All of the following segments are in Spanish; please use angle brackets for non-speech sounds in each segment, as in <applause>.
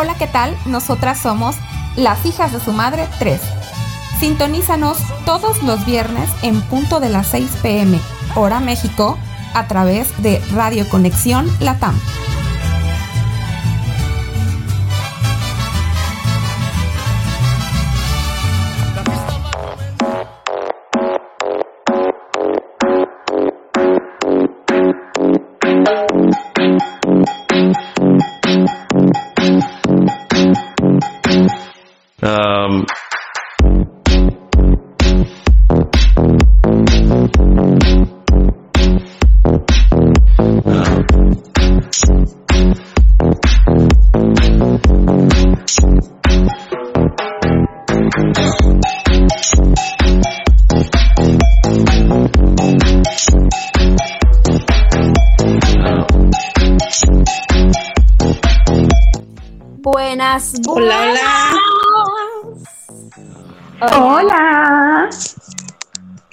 Hola, ¿qué tal? Nosotras somos las hijas de su madre 3. Sintonízanos todos los viernes en punto de las 6 pm, hora México, a través de Radio Conexión Latam.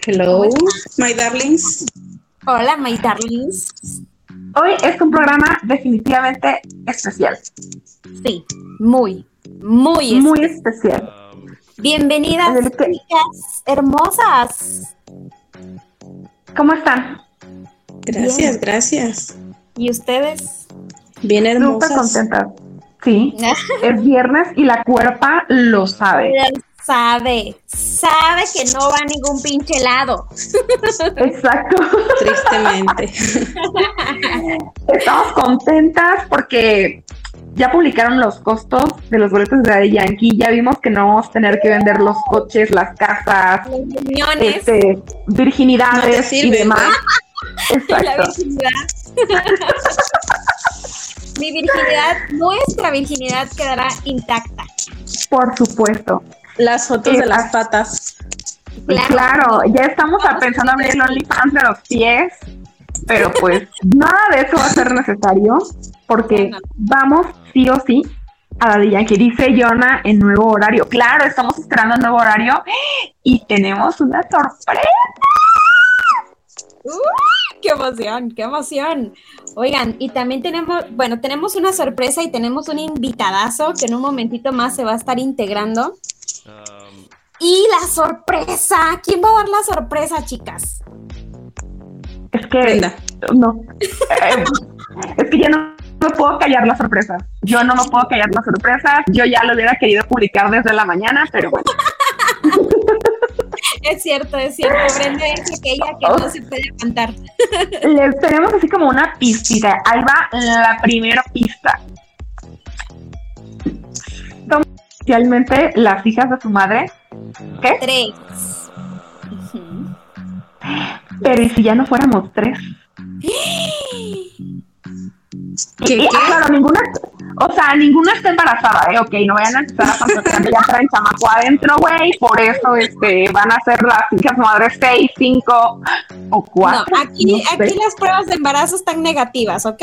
Hello, my darlings. Hola, my darlings. Hoy es un programa definitivamente especial. Sí, muy, muy, Muy especial. Bienvenidas, hermosas. ¿Cómo están? Gracias, Bien. gracias. ¿Y ustedes? Bien Súper hermosas. contentas. Sí, <laughs> es viernes y la cuerpa lo sabe. Sabe, sabe que no va a ningún pinche lado. Exacto. Tristemente. Estamos contentas porque ya publicaron los costos de los boletos de Daddy Yankee. Ya vimos que no vamos a tener que vender los coches, las casas, Las reuniones, este, virginidades No y demás. <laughs> la Exacto. virginidad. Mi virginidad, nuestra virginidad quedará intacta. Por supuesto. Las fotos de las patas. Claro. Claro, ya estamos pensando abrir el OnlyFans de los pies, pero pues <laughs> nada de eso va a ser necesario porque vamos sí o sí a la que dice Jonah en nuevo horario. Claro, estamos esperando el nuevo horario y tenemos una sorpresa. <laughs> ¡Qué emoción! ¡Qué emoción! Oigan, y también tenemos, bueno, tenemos una sorpresa y tenemos un invitadazo que en un momentito más se va a estar integrando. um, Y la sorpresa, ¿quién va a dar la sorpresa, chicas? Es que Brenda. no, Eh, es que yo no me puedo callar la sorpresa. Yo no me puedo callar la sorpresa. Yo ya lo hubiera querido publicar desde la mañana, pero bueno. <laughs> Es cierto, es cierto. Brenda es aquella que no se puede cantar. Les <laughs> tenemos así como una pistita. Ahí va la primera pista. Somos oficialmente las hijas de su madre. ¿Qué? Tres. Pero ¿y si ya no fuéramos tres? <gasps> ¿Qué, Y, qué? Claro, ninguna, o sea, ninguna está embarazada, ¿eh? Ok, no vayan a empezar a fantasear que ya traen chamaco adentro, güey. Por eso este, van a ser las hijas madres seis, cinco o No, cuatro. aquí, no sé. aquí las pruebas de embarazo están negativas, ¿ok?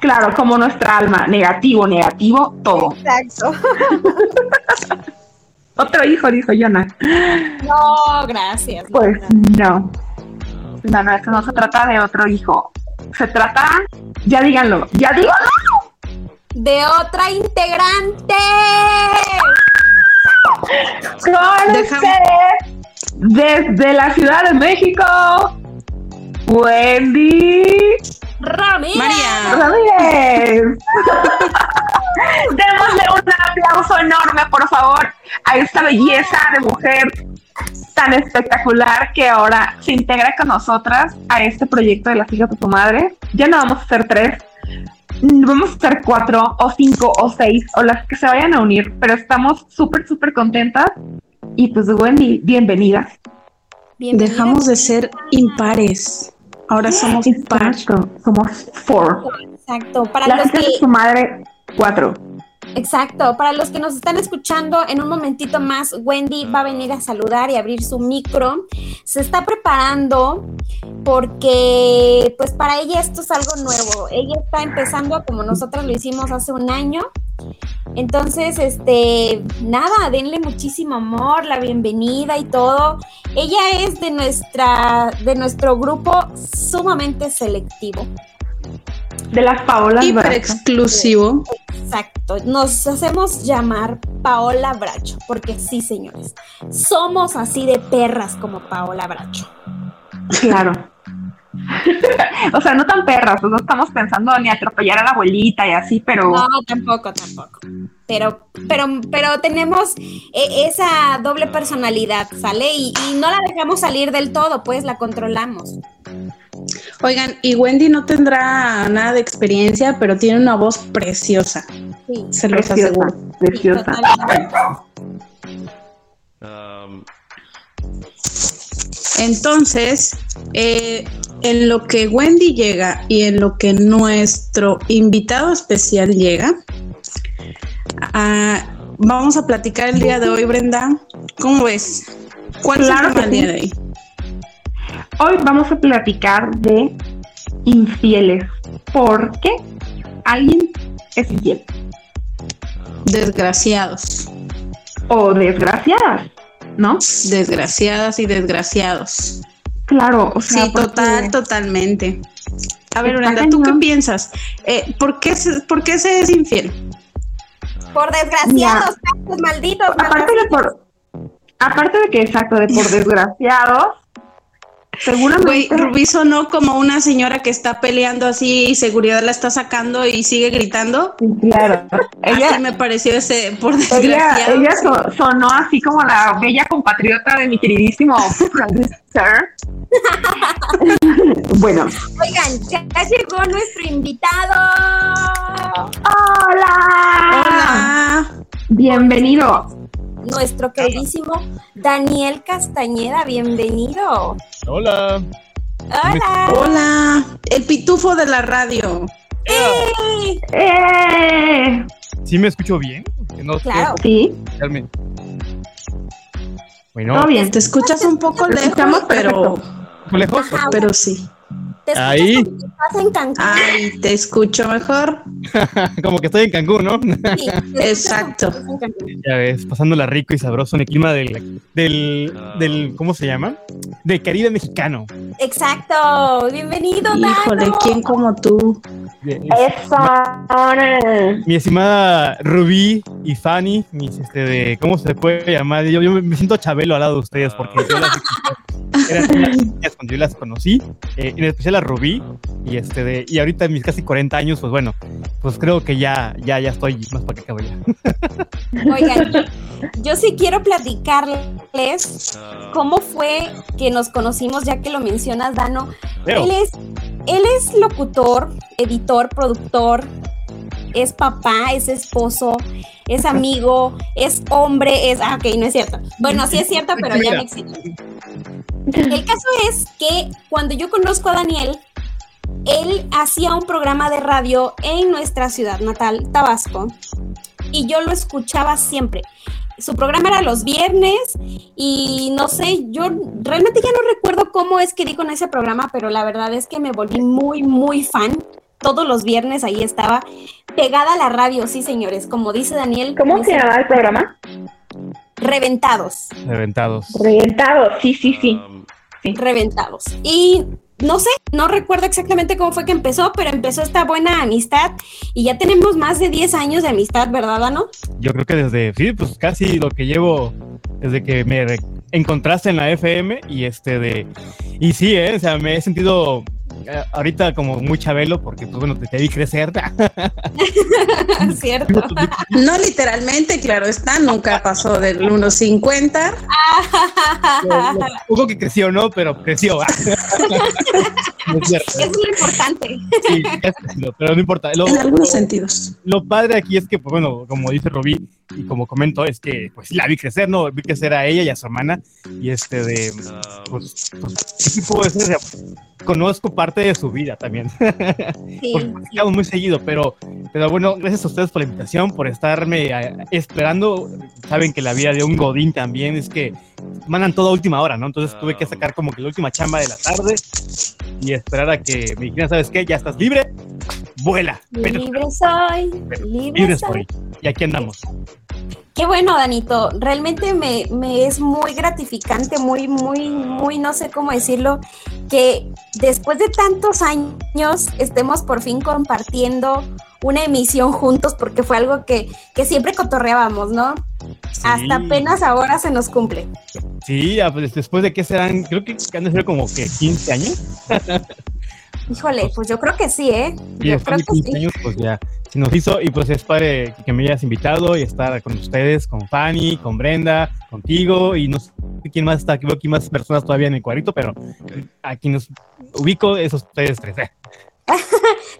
Claro, como nuestra alma. Negativo, negativo, todo. Exacto. <laughs> Otro hijo, dijo Jonah. No, gracias. Pues no. no. No, no, esto no se trata de otro hijo. Se trata, ya díganlo, ya díganlo. De otra integrante. Con Déjame- ustedes, desde la Ciudad de México, Wendy Ramírez. María. Ramírez. <laughs> Démosle un aplauso enorme, por favor, a esta belleza de mujer tan espectacular que ahora se integra con nosotras a este proyecto de las hijas de tu madre. Ya no vamos a ser tres, vamos a ser cuatro o cinco o seis o las que se vayan a unir, pero estamos súper, súper contentas. Y pues Wendy, bienvenida. Bienvenida. Dejamos de ser impares. Ahora somos par. Exacto, somos four. Exacto. Para Las los hijas que, de su madre, cuatro. Exacto. Para los que nos están escuchando, en un momentito más, Wendy va a venir a saludar y abrir su micro. Se está preparando porque, pues, para ella esto es algo nuevo. Ella está empezando como nosotros lo hicimos hace un año. Entonces, este, nada, denle muchísimo amor, la bienvenida y todo. Ella es de nuestra, de nuestro grupo sumamente selectivo. De las Paolas Hiper Bracho. exclusivo. Exacto, nos hacemos llamar Paola Bracho, porque sí, señores, somos así de perras como Paola Bracho. Claro. <laughs> o sea, no tan perras, no estamos pensando ni atropellar a la abuelita y así, pero No, tampoco, tampoco. Pero, pero, pero tenemos eh, esa doble personalidad, ¿sale? Y, y no la dejamos salir del todo, pues la controlamos. Oigan, y Wendy no tendrá nada de experiencia, pero tiene una voz preciosa. Sí, Se los preciosa, aseguro. preciosa. Um, Entonces, eh, en lo que Wendy llega y en lo que nuestro invitado especial llega, ah, vamos a platicar el día de hoy, Brenda. ¿Cómo ves? ¿Cuál Claro es el tema del día de hoy? Hoy vamos a platicar de infieles. ¿Por qué alguien es infiel? Desgraciados. O desgraciadas, ¿no? Desgraciadas y desgraciados. Claro, o sea, Sí, porque- total, totalmente. A ver, Brenda, ¿tú qué piensas? Eh, ¿por, qué se, ¿Por qué se es infiel? Por desgraciados, tantos malditos. aparte de por aparte de que exacto de por <laughs> desgraciados Güey, seguramente Rubí sonó como una señora que está peleando así y seguridad la está sacando y sigue gritando. Sí, claro Así ella me pareció ese por ella, desgraciado. ella so- sonó así como la bella compatriota de mi queridísimo producer <laughs> bueno Oigan, ya llegó nuestro invitado. hola Hola. bienvenido Nuestro queridísimo Daniel Castañeda, bienvenido. hola. Hola. Hola. El pitufo de la radio. ¡Ey! ¡Eh! ¿Sí me escucho bien? Que no Claro. sí. Bueno, todo bien Te escuchas un poco lejos, pero, ¿fue lejos? Ajá, pero sí. Te Ahí. como que Estás en Cancún. Ay, te escucho mejor. <laughs> Como que estoy en Cancún, ¿no? Sí, Exacto. Cancún. Ya ves, pasándola rico y sabroso en el clima del, del, del ¿cómo se llama? Del Caribe mexicano. Exacto. Bienvenido, Híjole, Dano. ¿quién como tú? De- eso mi estimada Rubí y Fanny, mis, este, de, ¿cómo se puede llamar? Yo, yo me siento Chabelo al lado de ustedes porque yo las eran unas niñas cuando yo las conocí, eh, en especial a Rubí, y este de, y ahorita en mis casi 40 años, pues bueno, pues creo que ya, ya, ya estoy más para que ya. Oigan, yo sí quiero platicarles cómo fue que nos conocimos, ya que lo mencionas, Dano. Él es, él es locutor, editor, productor, es papá, es esposo, es amigo, es hombre, es... Ah, ok, no es cierto. Bueno, sí es cierto, pero ya no existe. El caso es que cuando yo conozco a Daniel, él hacía un programa de radio en nuestra ciudad natal, Tabasco, y yo lo escuchaba siempre. Su programa era los viernes y no sé, yo realmente ya no recuerdo cómo es que dijo en ese programa, pero la verdad es que me volví muy, muy fan. Todos los viernes ahí estaba pegada a la radio, sí señores, como dice Daniel. ¿Cómo se llama el programa? Reventados, Reventados. Reventado, sí, sí, sí. reventados. Y no sé, no recuerdo exactamente cómo fue que empezó, pero empezó esta buena amistad y ya tenemos más de 10 años de amistad, ¿verdad, Dano? Yo creo que desde, sí, pues casi lo que llevo desde que me encontraste en la FM y este de, y sí, eh, o sea, me he sentido ahorita como muy chabelo porque pues bueno, te, te vi crecer. <laughs> ¿Cierto? No literalmente, claro está, nunca pasó del 1.50. Lo- lo poco que creció, ¿no? Pero creció. <laughs> No es cierto. Eso es lo importante. Sí, pero no importa. Lo, En algunos lo- sentidos. lo padre aquí es que, pues bueno, como dice Rubí y como comento, es que pues la vi crecer, ¿no? Vi crecer a ella y a su hermana y este de, pues, pues, ¿qué puedo decir? O sea, conozco parte de su vida también. <laughs> Sí, platicamos muy seguido, pero, pero bueno, gracias a ustedes por la invitación, por estarme eh, esperando. Saben que la vida de un Godín también es que mandan todo a última hora, ¿no? Entonces tuve que sacar como que la última chamba de la tarde y esperar a que me dijeran, ¿sabes qué? Ya estás libre, vuela. Vete, libre soy, libre libre soy. soy. Y aquí andamos. Qué bueno, Danito. Realmente me, me es muy gratificante, muy, muy, muy, no sé cómo decirlo, que después de tantos años estemos por fin compartiendo una emisión juntos porque fue algo que, que siempre cotorreábamos, ¿no? Hasta apenas ahora se nos cumple. Sí, pues después de que serán, creo que han de ser como que 15 años. <laughs> Híjole, pues yo creo que sí, ¿eh? Yo creo que 15 sí. años, pues ya se nos hizo y pues es padre que me hayas invitado y estar con ustedes, con Fanny, con Brenda, contigo y no sé quién más está, creo aquí más personas todavía en el cuadrito, pero aquí nos ubico esos ustedes tres. ¿eh? <laughs>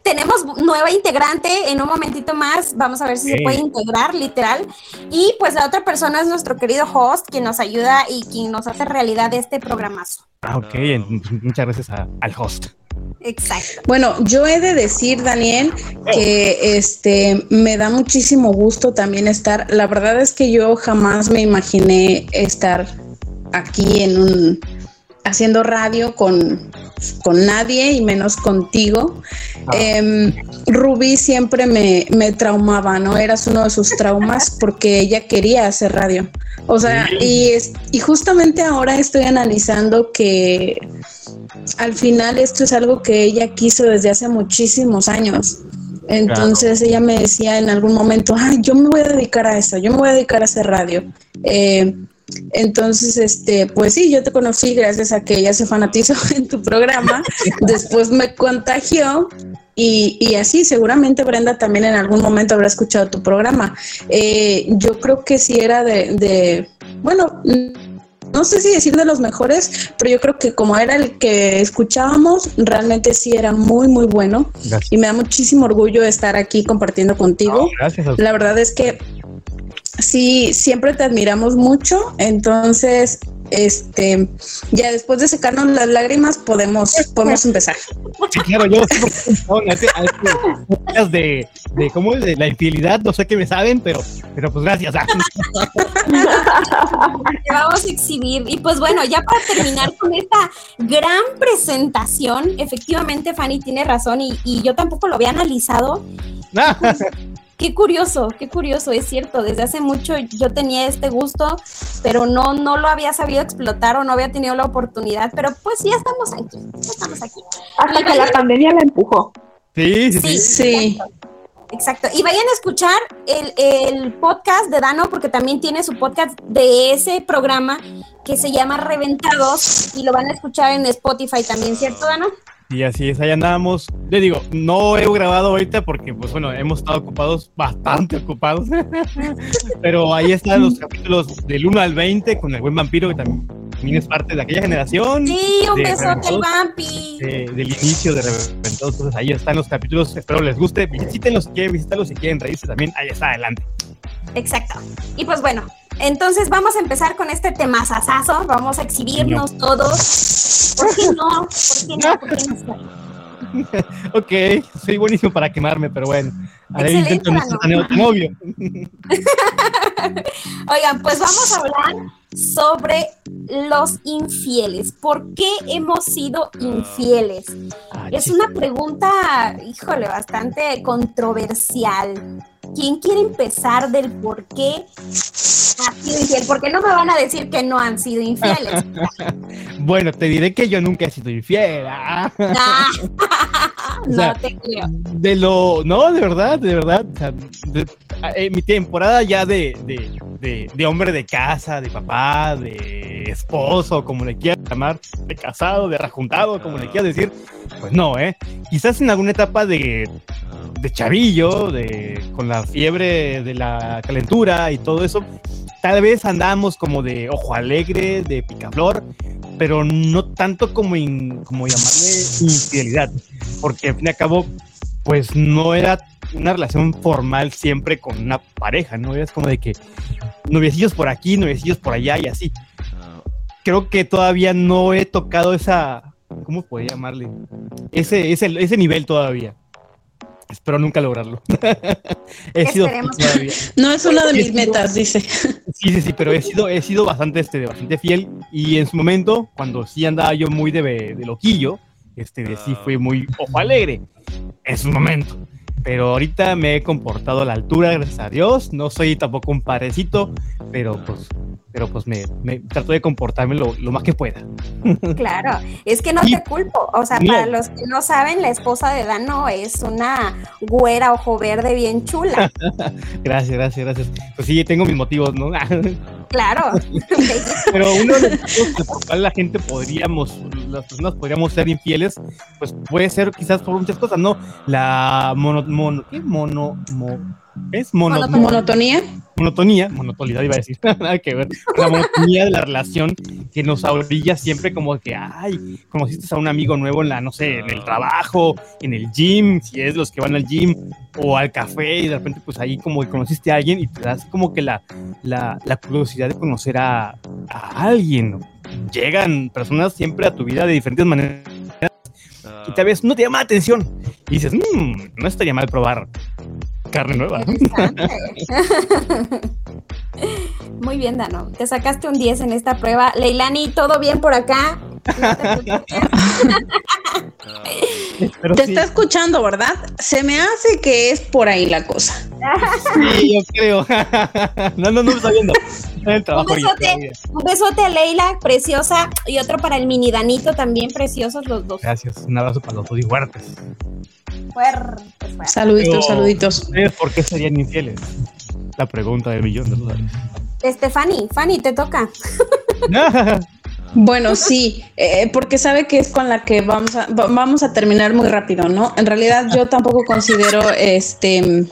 Tenemos nueva integrante en un momentito más. Vamos a ver si se puede integrar, literal. Y pues la otra persona es nuestro querido host, quien nos ayuda y quien nos hace realidad este programazo. Ah, ok. Muchas gracias a, al host. Exacto. Bueno, yo he de decir, Daniel, que este me da muchísimo gusto también estar. La verdad es que yo jamás me imaginé estar aquí en un haciendo radio con, con nadie y menos contigo. Eh, Rubí siempre me, me, traumaba, ¿no? Eras uno de sus traumas porque ella quería hacer radio. O sea, y, y justamente ahora estoy analizando que al final esto es algo que ella quiso desde hace muchísimos años. Entonces claro. ella me decía en algún momento, ay, yo me voy a dedicar a eso, yo me voy a dedicar a hacer radio. Eh, entonces, este, pues sí, yo te conocí gracias a que ella se fanatizó <laughs> en tu programa, después me contagió y, y, así seguramente Brenda también en algún momento habrá escuchado tu programa. Eh, yo creo que sí era de, de, bueno, no sé si decir de los mejores, pero yo creo que como era el que escuchábamos, realmente sí era muy, muy bueno. Gracias. Y me da muchísimo orgullo estar aquí compartiendo contigo. No, gracias. La verdad es que sí, siempre te admiramos mucho, entonces, este, ya después de secarnos las lágrimas podemos, podemos empezar. Sí, claro, yo de, de cómo es de la infidelidad, no sé qué me saben, pero, pero pues gracias. <laughs> Te vamos a exhibir. Y pues bueno, ya para terminar con esta gran presentación, efectivamente Fanny tiene razón y, y yo tampoco lo había analizado. <laughs> Qué curioso, qué curioso, es cierto, desde hace mucho yo tenía este gusto, pero no, no lo había sabido explotar o no había tenido la oportunidad, pero pues ya estamos aquí, ya estamos aquí. Hasta que la pandemia la empujó. Sí, sí, sí. sí. Exacto. Y vayan a escuchar el, el, podcast de Dano, porque también tiene su podcast de ese programa que se llama Reventados y lo van a escuchar en Spotify también, ¿cierto, Dano? Y así es, ahí andábamos. Le digo, no he grabado ahorita porque, pues bueno, hemos estado ocupados, bastante ocupados. <laughs> Pero ahí están los capítulos del 1 al 20 con el buen vampiro, que también es parte de aquella generación. Sí, un besote al vampi. De, del inicio de Reventados. Entonces ahí están los capítulos, espero les guste. Visítenlos si quieren visitarlos, si quieren reírse también, ahí está adelante. Exacto. Y pues bueno, entonces vamos a empezar con este temazazazo, vamos a exhibirnos no. todos. ¿Por qué no? ¿Por qué no? ¿Por qué no? <laughs> ok, soy buenísimo para quemarme, pero bueno. Haré intento no ser tan obvio. <laughs> Oigan, pues vamos a hablar sobre los infieles. ¿Por qué hemos sido infieles? Ah, es una pregunta, híjole, bastante controversial. ¿Quién quiere empezar del por qué ha sido infiel? Porque no me van a decir que no han sido infieles. <laughs> bueno, te diré que yo nunca he sido infiel. Ah. <laughs> <laughs> no sea, te creo. De lo, no, de verdad, de verdad. O sea, de, en mi temporada ya de, de, de, de, hombre de casa, de papá, de esposo, como le quieras llamar, de casado, de rajuntado, como le quieras decir, pues no, ¿eh? Quizás en alguna etapa de, de chavillo, de, con la fiebre de la calentura y todo eso, tal vez andamos como de ojo alegre, de picaflor, pero no tanto como, in, como llamarle infidelidad, porque al fin y al cabo, pues no era una relación formal siempre con una pareja, ¿no? Es como de que noviecillos por aquí, noviecillos por allá y así. Creo que todavía no he tocado esa, ¿cómo puede llamarle? Ese, ese nivel todavía. Espero nunca lograrlo. <laughs> he sido todavía. No es una de mis metas, dice. Sí, sí, sí, pero he sido, he sido bastante, este, bastante fiel y en su momento, cuando sí andaba yo muy de, de loquillo, este, de sí fue muy ojo alegre en su momento. Pero ahorita me he comportado a la altura, gracias a Dios. No soy tampoco un parecito, pero pues pero pues me, me trato de comportarme lo, lo, más que pueda. Claro, es que no te culpo, o sea, para los que no saben, la esposa de Dano es una güera ojo verde bien chula. <laughs> gracias, gracias, gracias. Pues sí, tengo mis motivos, ¿no? <laughs> Claro. <laughs> Pero uno de los motivos por cual la gente podríamos, las personas podríamos ser infieles, pues puede ser quizás por muchas cosas, ¿no? La mono, mono, ¿qué? Mono, ¿es? Mono, monotonía. Monotonía, monotonidad iba a decir, <laughs> nada que ver. La monotonía de la relación que nos orilla siempre como que, ay, conociste a un amigo nuevo en la, no sé, en el trabajo, en el gym, si es los que van al gym, o al café, y de repente pues ahí como conociste a alguien y te das como que la, la, la curiosidad de conocer a, a alguien. Llegan personas siempre a tu vida de diferentes maneras y tal vez no te llama la atención. Y dices, mmm, no estaría mal probar carne nueva. Muy bien, Dano. Te sacaste un 10 en esta prueba. Leilani, ¿todo bien por acá? No te, te está escuchando, ¿verdad? Se me hace que es por ahí la cosa. Sí, yo creo. <laughs> no, no, no me está viendo. Un besote, un besote a Leila, preciosa, y otro para el mini Danito, también preciosos los dos. Gracias, un abrazo para los dos y fuertes. Fuertes, Saluditos, Pero, saluditos. ¿Por qué serían infieles? La pregunta del millón de dólares. Este, Fanny, Fanny, te toca. <laughs> <laughs> Bueno, sí, eh, porque sabe que es con la que vamos a, vamos a terminar muy rápido, ¿no? En realidad yo tampoco considero este...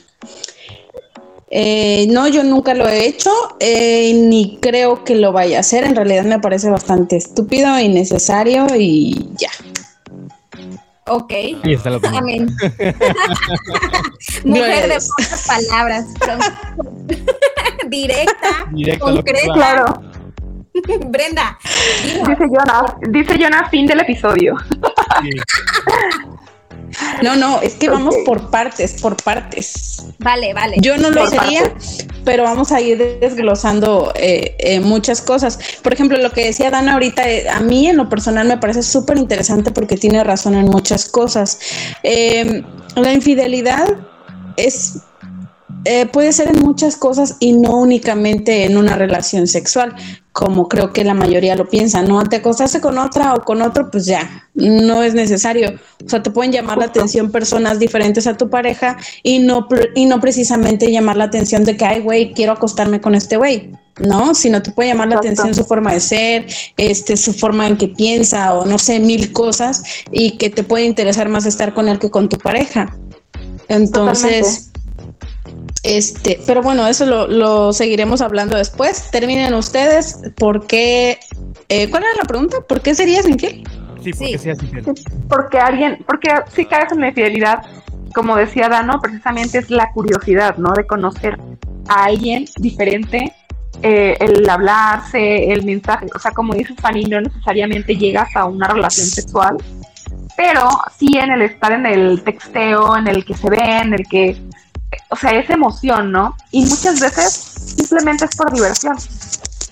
Eh, no, yo nunca lo he hecho, eh, ni creo que lo vaya a hacer. En realidad me parece bastante estúpido, innecesario y ya. Ok. Ahí está Amén. <laughs> Mujer de pocas palabras. <laughs> Directa, Directo concreta. Claro. <laughs> Brenda. Dice Jonah, dice Jonah, fin del episodio. Sí. No, no, es que vamos por partes, por partes. Vale, vale. Yo no lo sería, pero vamos a ir desglosando eh, eh, muchas cosas. Por ejemplo, lo que decía Dana ahorita, eh, a mí en lo personal me parece súper interesante porque tiene razón en muchas cosas. Eh, la infidelidad es eh, puede ser en muchas cosas y no únicamente en una relación sexual, como creo que la mayoría lo piensa, ¿no? Te acostaste con otra o con otro, pues ya, no es necesario. O sea, te pueden llamar la atención personas diferentes a tu pareja y no, y no precisamente llamar la atención de que, ay, güey, quiero acostarme con este güey. No, sino te puede llamar la Exacto. atención su forma de ser, este, su forma en que piensa o no sé, mil cosas y que te puede interesar más estar con él que con tu pareja. Entonces, este, pero bueno, eso lo, lo seguiremos hablando después. Terminen ustedes. ¿Por qué? eh, ¿Cuál era la pregunta? ¿Por qué serías infiel? Sí, porque Sí. seas infiel. Porque alguien, porque si caes en la infidelidad, como decía Dano, precisamente es la curiosidad, ¿no? De conocer a alguien diferente, eh, el hablarse, el mensaje, o sea, como dice Fanny, no necesariamente llegas a una relación sexual, pero sí en el estar en el texteo, en el que se ve, en el que, o sea, es emoción, ¿no? Y muchas veces simplemente es por diversión,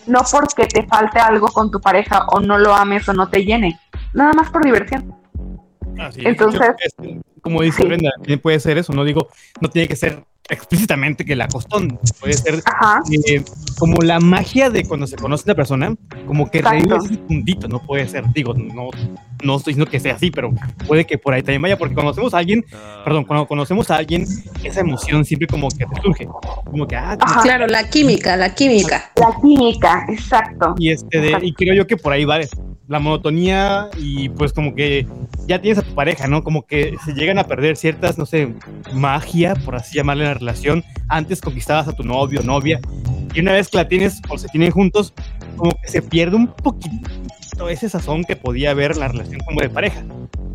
no porque te falte algo con tu pareja o no lo ames o no te llene, nada más por diversión. Ah, sí. Entonces- Yo- como dice Sí. Brenda, también puede ser eso, no digo, no tiene que ser explícitamente que la costón, puede ser eh, como la magia de cuando se conoce a una persona, como que revives ese puntito, no puede ser, digo, no, no estoy diciendo que sea así, pero puede que por ahí también vaya, porque cuando conocemos a alguien, perdón, cuando conocemos a alguien, esa emoción siempre como que te surge, como que, ah, Ajá. Claro, la química, la química. la química, exacto. y este de- y creo yo que por ahí va la monotonía y pues como que ya tienes a tu pareja, ¿no? Como que se llegan a perder ciertas, no sé, magia, por así llamarle la relación. Antes conquistabas a tu novio o novia y una vez que la tienes o se tienen juntos, como que se pierde un poquito ese sazón que podía haber la relación como de pareja.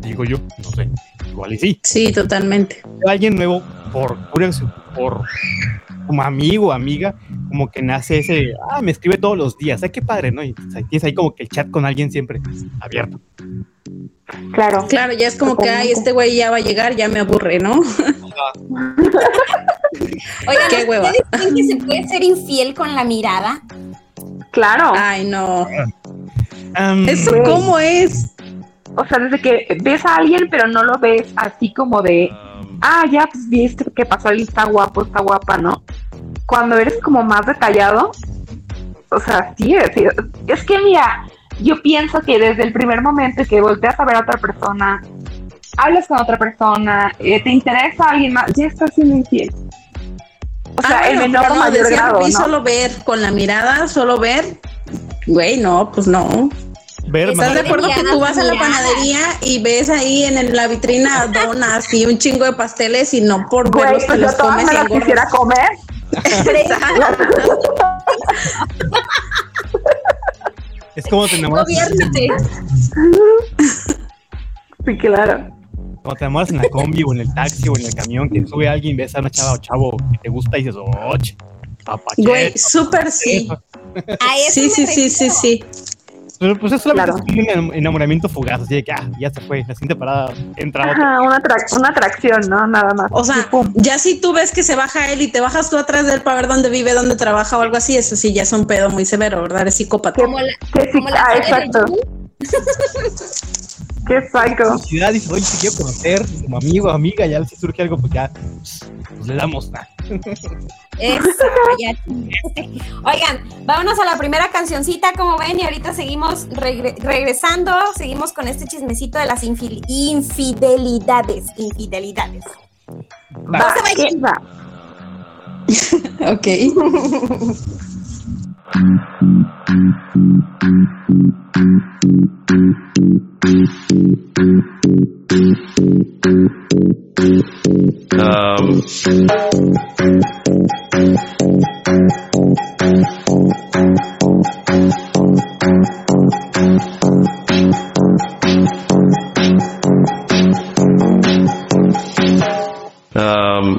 Digo yo, no sé, igual y sí. Sí, totalmente. Alguien nuevo por por como amigo, amiga, como que nace ese, ah, me escribe todos los días, ay, qué padre, ¿no? Y ahí tienes ahí como que el chat con alguien siempre abierto. Claro. Claro, ya es como que, ay, este güey ya va a llegar, ya me aburre, ¿no? <laughs> Oigan, Qué hueva. ¿ustedes creen que se puede ser infiel con la mirada? Claro. Ay, no. ¿Eso cómo es? O sea, desde que ves a alguien, pero no lo ves así como de, ah, ya, pues viste que pasó alguien, está guapo, está guapa, ¿no? Cuando eres como más detallado, o sea, sí, es, es que mira, yo pienso que desde el primer momento que volteas a ver a otra persona, hablas con otra persona, eh, te interesa a alguien más, ya estás siendo infiel. O sea, ah, el menor no, mayor grado, ¿no? solo ver con la mirada, solo ver, güey, no, pues no. ¿Estás de acuerdo que tú vas a la panadería y ves ahí en la vitrina donas y un chingo de pasteles y no por verlos pues los comes me y quisiera comer? es como te enamoras. <laughs> Sí, claro. Cuando te enamoras en la combi o en el taxi o en el camión, que sube alguien, ves a una chava o chavo que te gusta y dices, oh, Güey, súper <laughs> sí. sí, sí, sí, sí, sí. Pero pues es solamente un enamoramiento fugaz, así de que ah, ya se fue, la siguiente parada entra Ajá, una, una, atracción, ¿no? Nada más. O sea, ya si tú ves que se baja él y te bajas tú atrás de él para ver dónde vive, dónde trabaja o algo así, eso sí ya es un pedo muy severo, ¿verdad? Es psicópata. Como la, ah, exacto. <laughs> <laughs> Qué psycho. dice, oye, te quiero conocer como amigo, amiga, ya si surge algo, pues ya pues, le damos. <laughs> Eso, ya. Oigan, vámonos a la primera cancioncita, como ven, y ahorita seguimos regresando, seguimos con este chismecito de las infidelidades. Infidelidades. Va, va. <laughs> ok. <laughs> Um, um,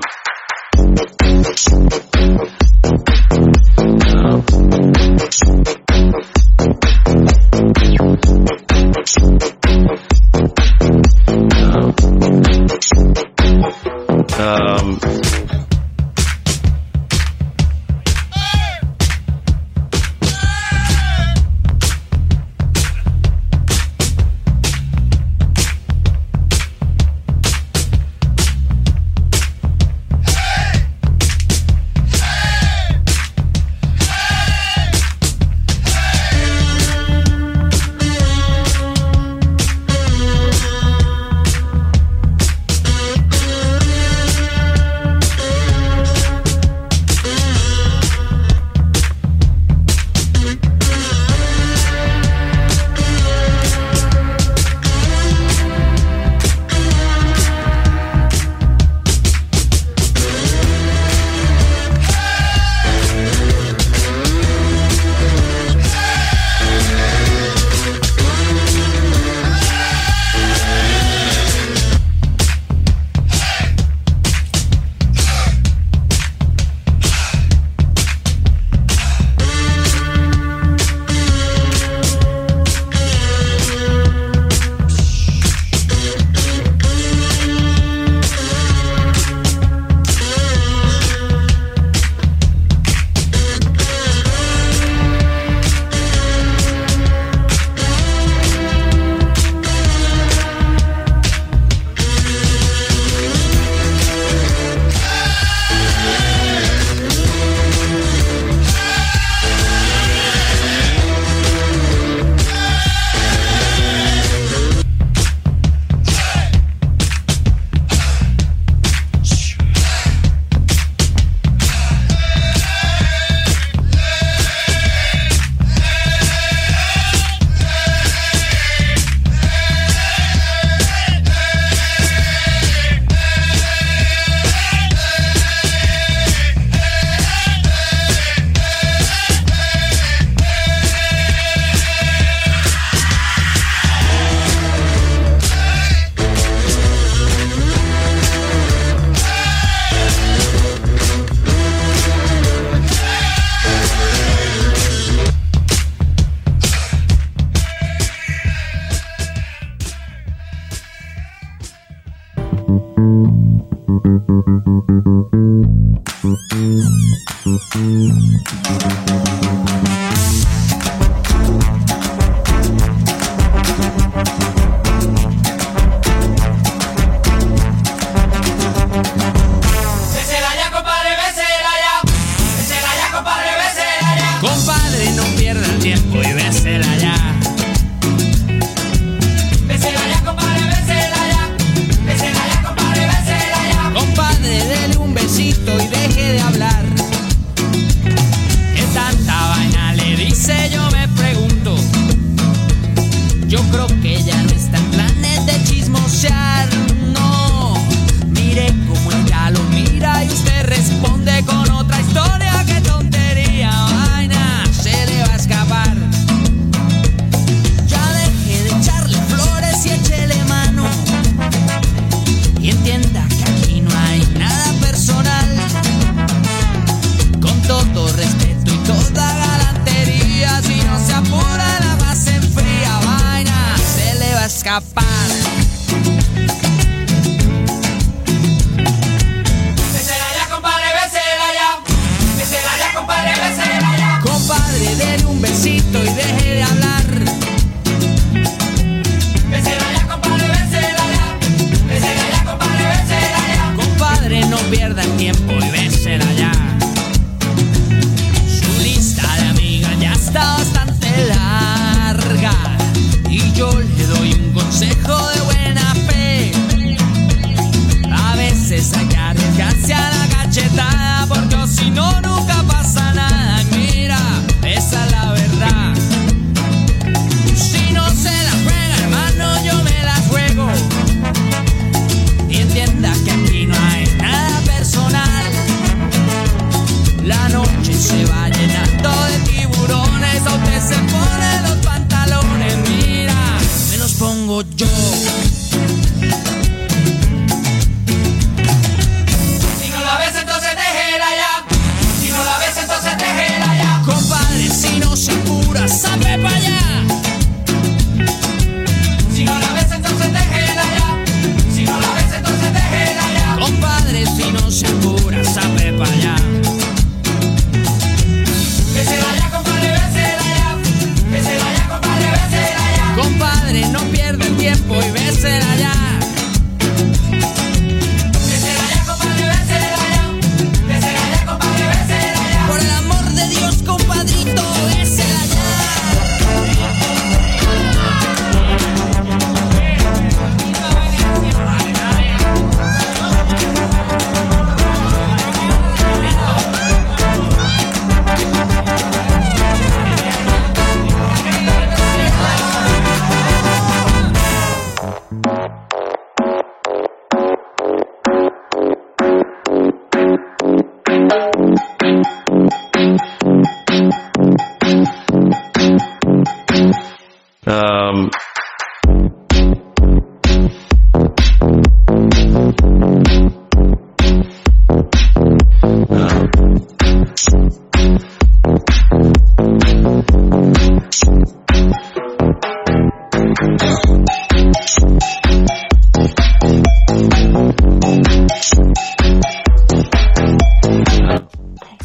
Um,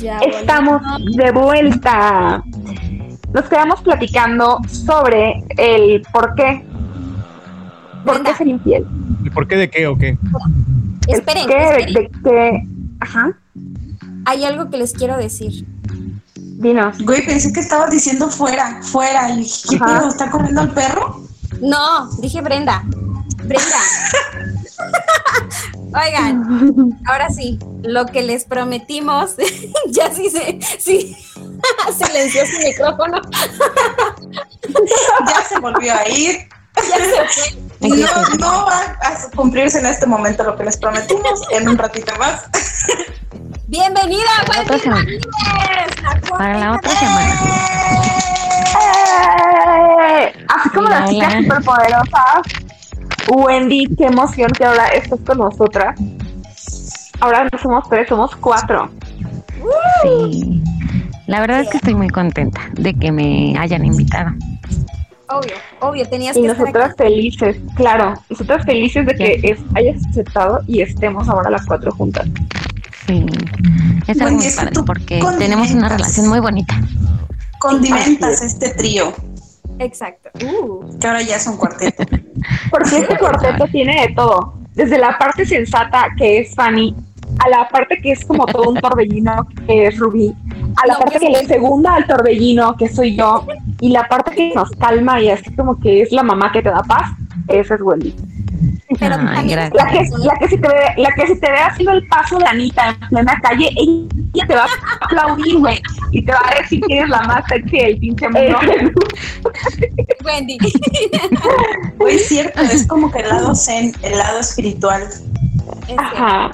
Ya Estamos de vuelta. Nos quedamos platicando sobre el por qué. ¿Por Brenda. qué ser infiel? ¿Y por qué de qué o qué? El Esperen, qué, de- esperen. de qué. Ajá. Hay algo que les quiero decir. Dinos. Güey, pensé que estabas diciendo fuera, fuera. Y dije, ¿qué pedo? ¿Está corriendo el perro? No, dije Brenda. Brenda. <laughs> Oigan, <laughs> ahora sí, lo que les prometimos, <laughs> ya sí se, sí, <laughs> silenció su micrófono, Ya se volvió a ir. ya se fue. No, no va a cumplirse en este momento lo que les prometimos. En un ratito más. Bienvenida, Para la otra semana. Para la otra semana. ¡Eh! Así como las chicas superpoderosas. Wendy, qué emoción que ahora estás con nosotras. Ahora no somos tres, somos cuatro. Sí. La verdad es que estoy muy contenta de que me hayan invitado. Obvio, obvio, tenías Y que nosotras aquí. felices, claro, nosotras felices de que es- hayas aceptado y estemos ahora las cuatro juntas. Sí. Es algo muy padre porque tenemos una relación muy bonita. Condimentas este trío, Exacto. Uh, que ahora ya es un cuarteto. <laughs> Porque este cuarteto tiene de todo, desde la parte sensata que es Fanny, a la parte que es como todo un torbellino que es Rubí, a la No, parte pues, que le segunda al torbellino que soy yo, y la parte que nos calma y así como que es la mamá que te da paz, esa es Wendy. Pero Ay. La que, la que si te ve, la que si te ve haciendo el paso de Anita en plena calle, ella te va a aplaudir, güey, y te va a decir que eres la más sexy del pinche mundo. <laughs> Wendy. <laughs> Es cierto, es como que el lado zen, el lado espiritual. Es, Ajá,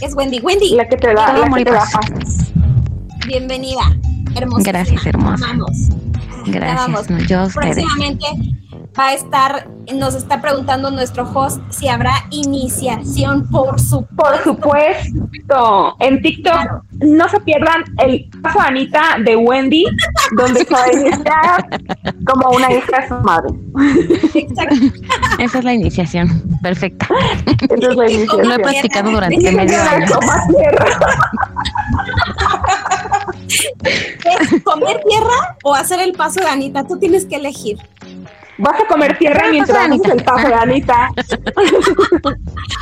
es Wendy. Wendy, la que te da, la que y te da paz. paz. bienvenida. Hermosa. Gracias, hermosa. Vamos. Gracias. vamos. no, yo. Próximamente, va a estar, nos está preguntando nuestro host si habrá iniciación, por supuesto. Por supuesto, en TikTok no se pierdan el paso de Anita de Wendy, donde se va a iniciar como una hija de su madre. Exacto. Esa es la iniciación. Perfecta. Esa es la iniciación. Lo he practicado durante medio año. <laughs> ¿Es comer tierra o hacer el paso de Anita? Tú tienes que elegir. Vas a comer tierra mientras haces el paso de Anita.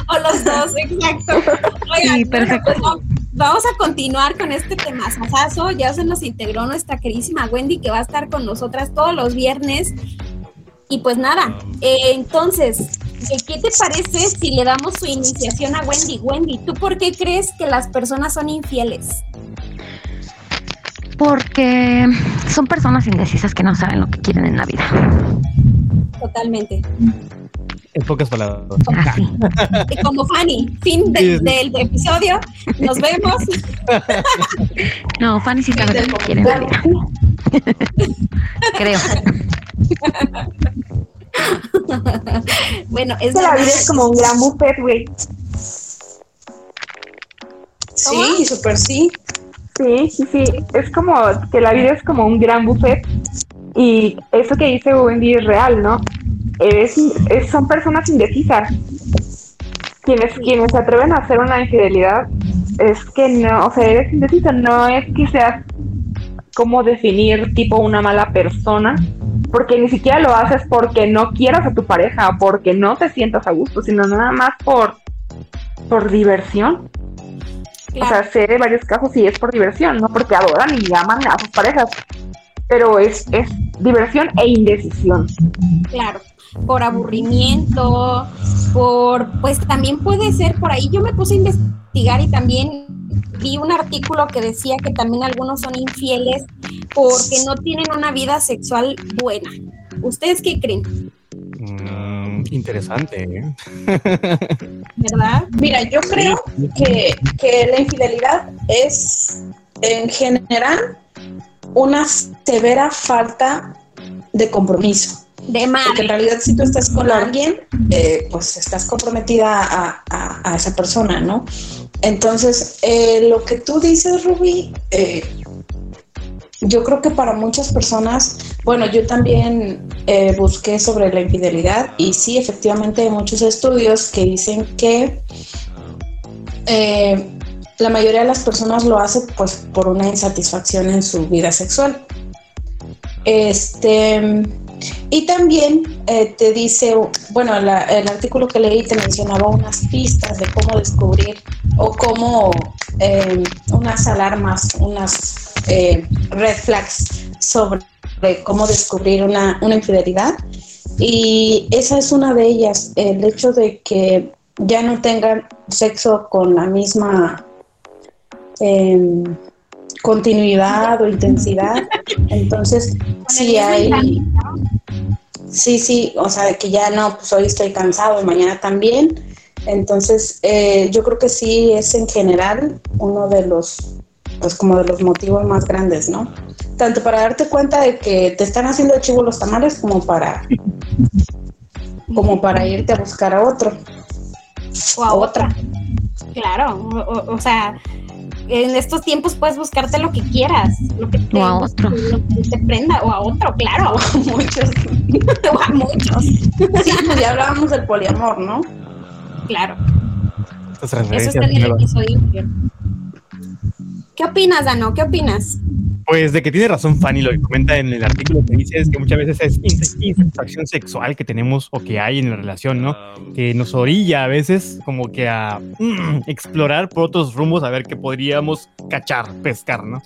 O los dos, exacto. Oigan, Sí, perfecto. pues, va- vamos a continuar con este tema. Sasazo. Ya se nos integró nuestra queridísima Wendy, que va a estar con nosotras todos los viernes. Y pues nada, eh, entonces, ¿qué- ¿qué te parece si le damos su iniciación a Wendy? Wendy, ¿tú por qué crees que las personas son infieles? Porque son personas indecisas que no saben lo que quieren en la vida. Totalmente. En pocas palabras. <laughs> Y como Fanny, fin de- Sí, sí. del episodio. Nos vemos. <laughs> No, Fanny sí sabe lo que quiere vida. Creo. <laughs> bueno, es Que la vida es como un gran buffet, güey. Sí, súper sí. Sí, sí, sí. Es como que la vida es como un gran buffet. Y eso que dice Wendy es real, ¿no? Es, es- son personas indecisas. Quienes, quienes se atreven a hacer una infidelidad es que no, o sea, eres indecisa, no es que seas como definir tipo una mala persona, porque ni siquiera lo haces porque no quieras a tu pareja, porque no te sientas a gusto, sino nada más por, por diversión. O Claro. sea, sé de varios casos y es por diversión, no porque adoran y aman a sus parejas. Pero es, es diversión e indecisión. Claro, por aburrimiento, por, pues también puede ser por ahí. Yo me puse a investigar y también vi un artículo que decía que también algunos son infieles porque no tienen una vida sexual buena. ¿Ustedes qué creen? Mm, interesante, ¿eh? ¿Verdad? Mira, yo creo que, que la infidelidad es en general una severa falta de compromiso. De mar. Porque en realidad si tú estás con alguien, eh, pues estás comprometida a, a- a esa persona, ¿no? Entonces, eh, lo que tú dices, Rubí, eh, yo creo que para muchas personas, bueno, yo también busqué sobre la infidelidad y sí, efectivamente hay muchos estudios que dicen que la mayoría de las personas lo hace pues por una insatisfacción en su vida sexual. Este, y también eh, te dice, bueno, el artículo que leí te mencionaba unas pistas de cómo descubrir o cómo eh, unas alarmas, unas eh, red flags sobre cómo descubrir una, una infidelidad. Y esa es una de ellas, el hecho de que ya no tengan sexo con la misma em, continuidad o intensidad. Entonces, sí hay, sí, sí, o sea, que ya no, pues hoy estoy cansado y mañana también. Entonces, eh, yo creo que sí es en general uno de los, pues como de los motivos más grandes, ¿no? Tanto para darte cuenta de que te están haciendo chivo los tamales como para, como para irte a buscar a otro O a otra. Claro, o, o- o sea, en estos tiempos puedes buscarte lo que quieras, lo que te, O a otro. lo que te prenda, o a otro, claro, <laughs> Muchos. <laughs> o a muchos, Sí, pues ya hablábamos del poliamor, ¿no? claro. Estas Eso está en el episodio. ¿Qué opinas, Dano? ¿Qué opinas? Pues de que tiene razón Fanny, lo que comenta en el artículo que dice es que muchas veces es ins- insatisfacción sexual que tenemos o que hay en la relación, ¿no? Que nos orilla a veces como que a mm, explorar por otros rumbos a ver qué podríamos cachar, pescar, ¿no?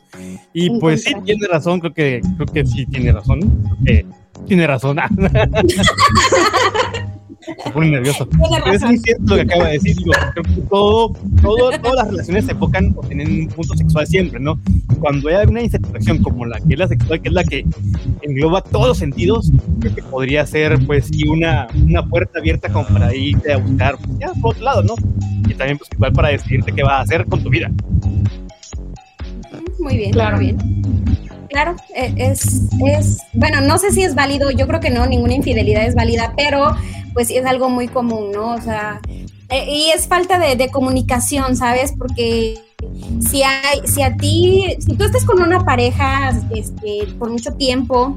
Y pues sí, tiene razón, creo que, creo que sí tiene razón. creo que tiene razón. <laughs> Se pone nervioso. <laughs> Pero es muy cierto lo que acaba de decir. Digo, todo, todo, todas las relaciones se enfocan o tienen un punto sexual siempre, ¿no? Cuando hay una insatisfacción como la que es la sexual, que es la que engloba todos los sentidos, creo que podría ser, pues, sí, una, una puerta abierta como para irte a buscar, pues, ya, por otro lado, ¿no? Y también, pues, igual para decidirte qué vas a hacer con tu vida. Muy bien, Claro. muy bien. claro, e- es, es, bueno, no sé si es válido, yo creo que no, ninguna infidelidad es válida, pero pues sí es algo muy común, ¿no? O sea, eh, y es falta de, de comunicación, ¿sabes? Porque si hay, si a ti, si tú estás con una pareja este, por mucho tiempo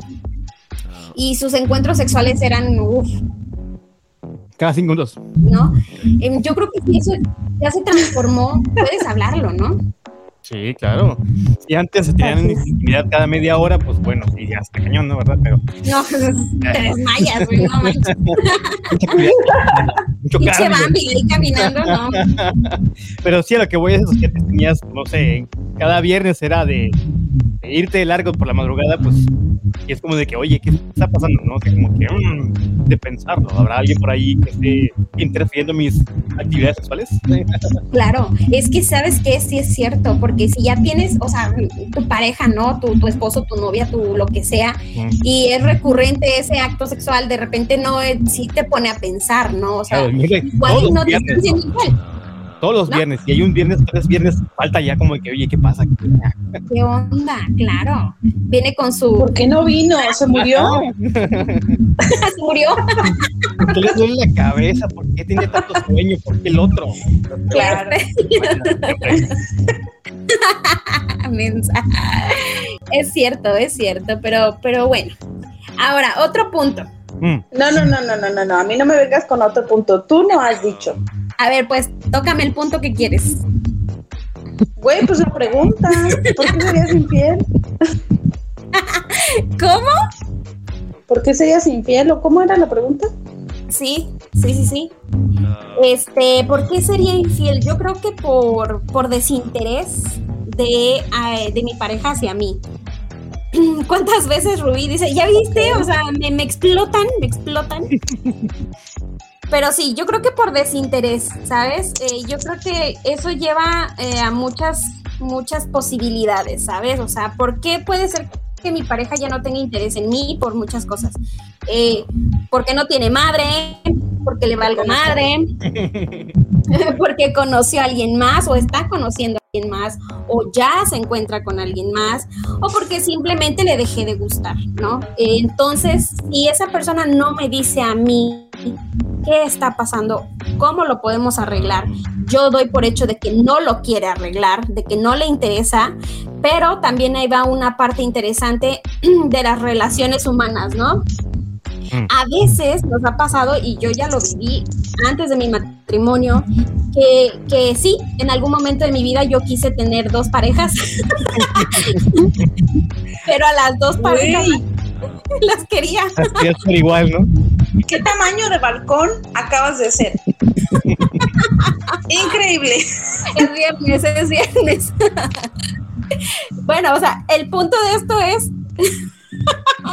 y sus encuentros sexuales eran, uff, Cada cinco minutos. ¿no? Em, yo creo que si eso ya se transformó, puedes hablarlo, ¿no? Sí, claro. Si antes se tenían intimidad cada media hora, pues bueno, sí, ya está cañón, ¿no? ¿Verdad? Pero No, <laughs> te desmayas, güey, no manches. mucho Pinche. Bambi ahí caminando, no. Pero sí, a lo que voy es que tenías, no sé, cada viernes era de irte de largo por la madrugada, pues, y es como de que, oye, ¿qué está pasando? ¿No? O sea, como que, mm, de pensarlo, ¿habrá alguien por ahí que esté interfiriendo en mis actividades sexuales? Claro, es que sabes que sí es cierto, porque si ya tienes, o sea, tu pareja, ¿no? Tu, tu esposo, tu novia, tu lo que sea, y es recurrente ese acto sexual, de repente no, eh, sí te pone a pensar, ¿no? O sea, Claro, mira, igual no diciendo igual. Todos los ¿no? viernes, y hay un viernes, tres viernes, falta ya como de que, oye, ¿qué pasa? ¿Qué onda? Claro. Viene con su. ¿Por qué no vino? ¿Se murió? <laughs> se murió. ¿Por qué le duele la cabeza? ¿Por qué tiene tanto sueño? ¿Por qué el otro? Claro. <laughs> Es cierto, es cierto, pero, pero bueno. Ahora, otro punto. Mm, No, no, no, no, no, no, no. A mí no me vengas con otro punto. Tú no has dicho. A ver, pues, tócame el punto que quieres. Güey, pues la pregunta. ¿Por qué serías infiel? <laughs> ¿Cómo? ¿Por qué serías infiel? ¿O cómo era la pregunta? Sí, sí, sí, sí. Este, ¿por qué sería infiel? Yo creo que por, por desinterés de, eh, de mi pareja hacia mí. <clears throat> ¿Cuántas veces Rubí dice, ya viste? O sea, me, me explotan, me explotan. Pero sí, yo creo que por desinterés, ¿sabes? Eh, yo creo que eso lleva eh, a muchas, muchas posibilidades, ¿sabes? O sea, ¿por qué puede ser que mi pareja ya no tenga interés en mí por muchas cosas? Eh, porque no tiene madre, porque le valgo madre, <laughs> porque conoció a alguien más o está conociendo alguien más o ya se encuentra con alguien más o porque simplemente le dejé de gustar, ¿no? Entonces, si esa persona no me dice a mí qué está pasando, cómo lo podemos arreglar, yo doy por hecho de que no lo quiere arreglar, de que no le interesa, pero también ahí va una parte interesante <clears throat> de las relaciones humanas, ¿no? Mm. A veces nos ha pasado, y yo ya lo viví antes de mi matrimonio, que, que sí, en algún momento de mi vida yo quise tener dos parejas, <laughs> pero a las dos parejas <laughs> las quería. así es por igual, ¿no? ¿qué tamaño de balcón acabas de hacer? Increíble. Es viernes, es viernes. <laughs> bueno, o sea, el punto de esto es. <laughs> <laughs>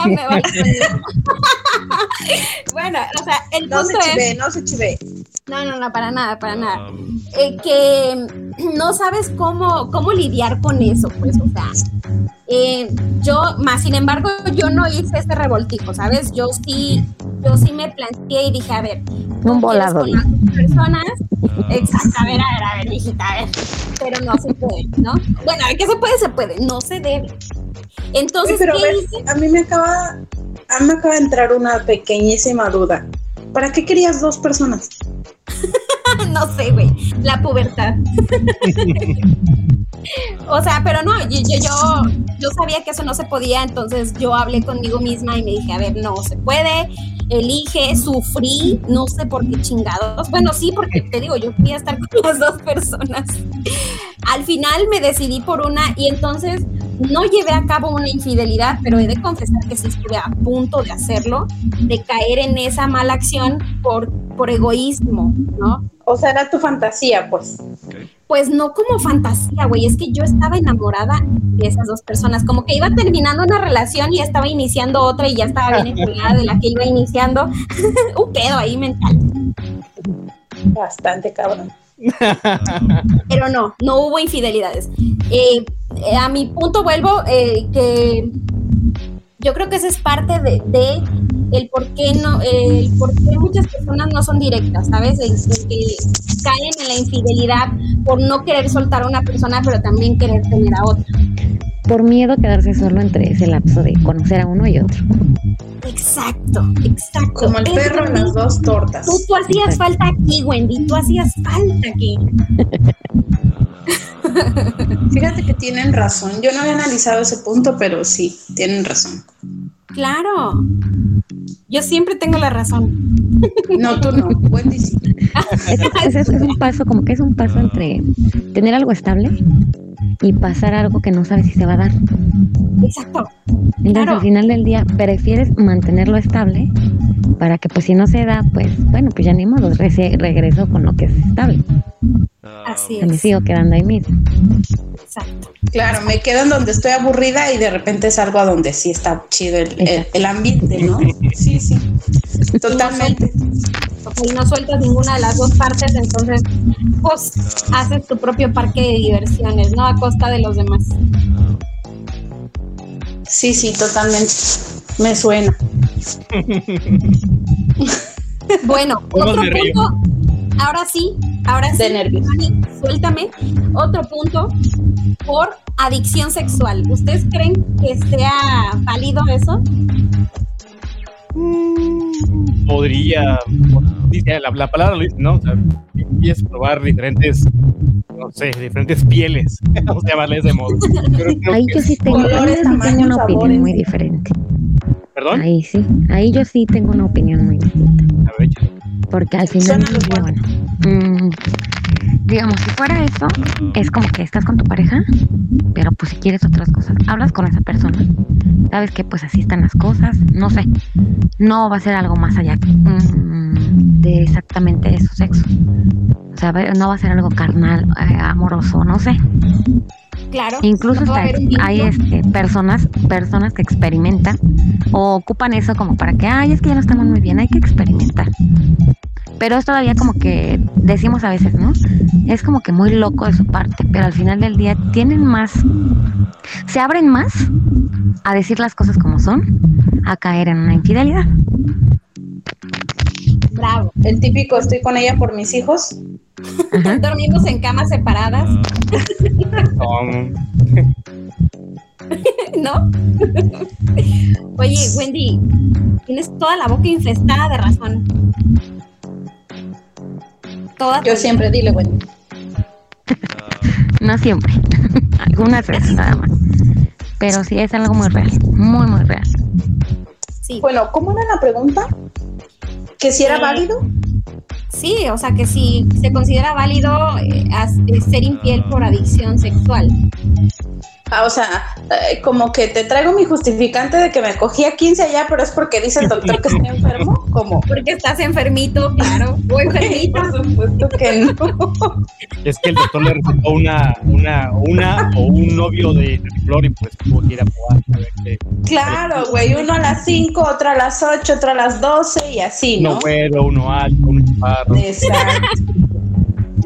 Bueno, o sea, el No se es. chive, no se chive. No, no, no, para nada, para nada. Eh, que no sabes cómo, cómo lidiar con eso, pues, o sea. eh, yo, más sin embargo, yo no hice este revoltijo, ¿sabes? Yo sí, yo sí me planteé y dije, a ver, ¿tú Un volado. con las dos personas? Exacto, a ver, a ver, a ver, hijita, a ver. Pero no se puede, ¿no? Bueno, a ver, ¿qué se puede? Se puede, no se debe. Entonces, pero ¿qué ves, hice? a mí me acaba, a mí me acaba de entrar una pequeñísima duda. ¿Para qué querías dos personas? <laughs> no sé, güey, la pubertad. <laughs> o sea, pero no, yo, yo, sabía que eso no se podía, entonces yo hablé conmigo misma y me dije, a ver, no se puede, elige, sufrí, no sé por qué chingados. Bueno, sí, porque te digo, yo quería estar <laughs> con las dos personas. Al final me decidí por una y entonces no llevé a cabo una infidelidad, pero he de confesar que sí estuve a punto de hacerlo, de caer en esa mala acción por, por egoísmo, ¿no? O sea, era tu fantasía, pues. Pues no como fantasía, güey, es que yo estaba enamorada de esas dos personas, como que iba terminando una relación y ya estaba iniciando otra y ya estaba bien enamorada de la que iba iniciando. <laughs> Un pedo ahí mental. Bastante cabrón. Pero no, no hubo infidelidades. Eh, eh, a mi punto vuelvo, eh, que yo creo que esa es parte de, de el por qué no, el por qué muchas personas no son directas, ¿sabes? El, el que caen en la infidelidad por no querer soltar a una persona, pero también querer tener a otra. por miedo a quedarse solo entre ese lapso de conocer a uno y otro. Exacto, exacto. Como el Es perro en las dos tortas. Tú, tú hacías falta aquí, Wendy, tú hacías falta aquí. <laughs> Fíjate que tienen razón. Yo no había analizado ese punto, pero sí, tienen razón. Claro. Yo siempre tengo la razón. No, tú no. Wendy sí. Es, es- es- es un paso, como que es un paso entre tener algo estable y pasar algo que no sabes si se va a dar. Exacto. Entonces Claro. al final del día prefieres mantenerlo estable para que pues si no se da, pues bueno, pues ya ni modo, regreso con lo que es estable. Así Se me es. sigo quedando ahí mismo. Exacto. Claro, me quedo en donde estoy aburrida y de repente salgo a donde sí está chido el, el- el ambiente, ¿no? Sí, sí. Totalmente. Y no sueltas ninguna de las dos partes, entonces, pues, haces tu propio parque de diversiones, ¿no? A costa de los demás. Sí, sí, totalmente. Me suena. <laughs> Bueno, otro punto. Ahora sí, ahora sí. De nervios. Dani, suéltame. Otro punto por adicción sexual. ¿Ustedes creen que sea válido eso? Podría, dice, la, la palabra lo dice, ¿no? O sea, es probar diferentes, no sé, diferentes pieles, <laughs> vamos a llamarle de ese modo. Pero creo Ahí que- yo sí tengo, yo Colores, sí tengo tamaños, una opinión muy diferente. ¿Perdón? Ahí sí, ahí yo sí tengo una opinión muy distinta. A ver, échale. Porque al final mm, digamos, si fuera eso, es como que estás con tu pareja, pero pues si quieres otras cosas, hablas con esa persona, sabes que pues así están las cosas, no sé, no va a ser algo más allá mm, de exactamente eso, sexo. O sea, no va a ser algo carnal, eh, amoroso, no sé. Claro. Incluso no hasta hay este, personas, personas que experimentan o ocupan eso como para que, ay, es que ya no estamos muy bien, hay que experimentar. Pero es todavía como que decimos a veces, ¿no? Es como que muy loco de su parte, pero al final del día tienen más, se abren más a decir las cosas como son, a caer en una infidelidad. Bravo. El típico estoy con ella por mis hijos. Ajá. Dormimos en camas separadas, No, <laughs> ¿no? Oye, Wendy, tienes toda la boca infestada de razón. Toda Yo siempre dile, Wendy. No siempre, <laughs> algunas veces nada más. Pero sí es algo muy real, muy, muy real. Sí, Bueno, ¿cómo era la pregunta? ¿Que si era válido? Sí, o sea que si se considera válido eh, eh, ser infiel por adicción sexual. Ah, o sea, eh, como que te traigo mi justificante de que me cogí a 15 allá, pero es porque dice el doctor que estoy enfermo. ¿Cómo? Porque estás enfermito, claro, <laughs> o enfermita. Por supuesto que no. es que el doctor le recetó una, una, una o un novio de flor y pues tuvo que ir a probar a ver qué. Claro, güey, uno a las 5, otro a las 8, otro a las 12 y así, Uno ¿no? güero, uno alto, uno chaparro. Exacto.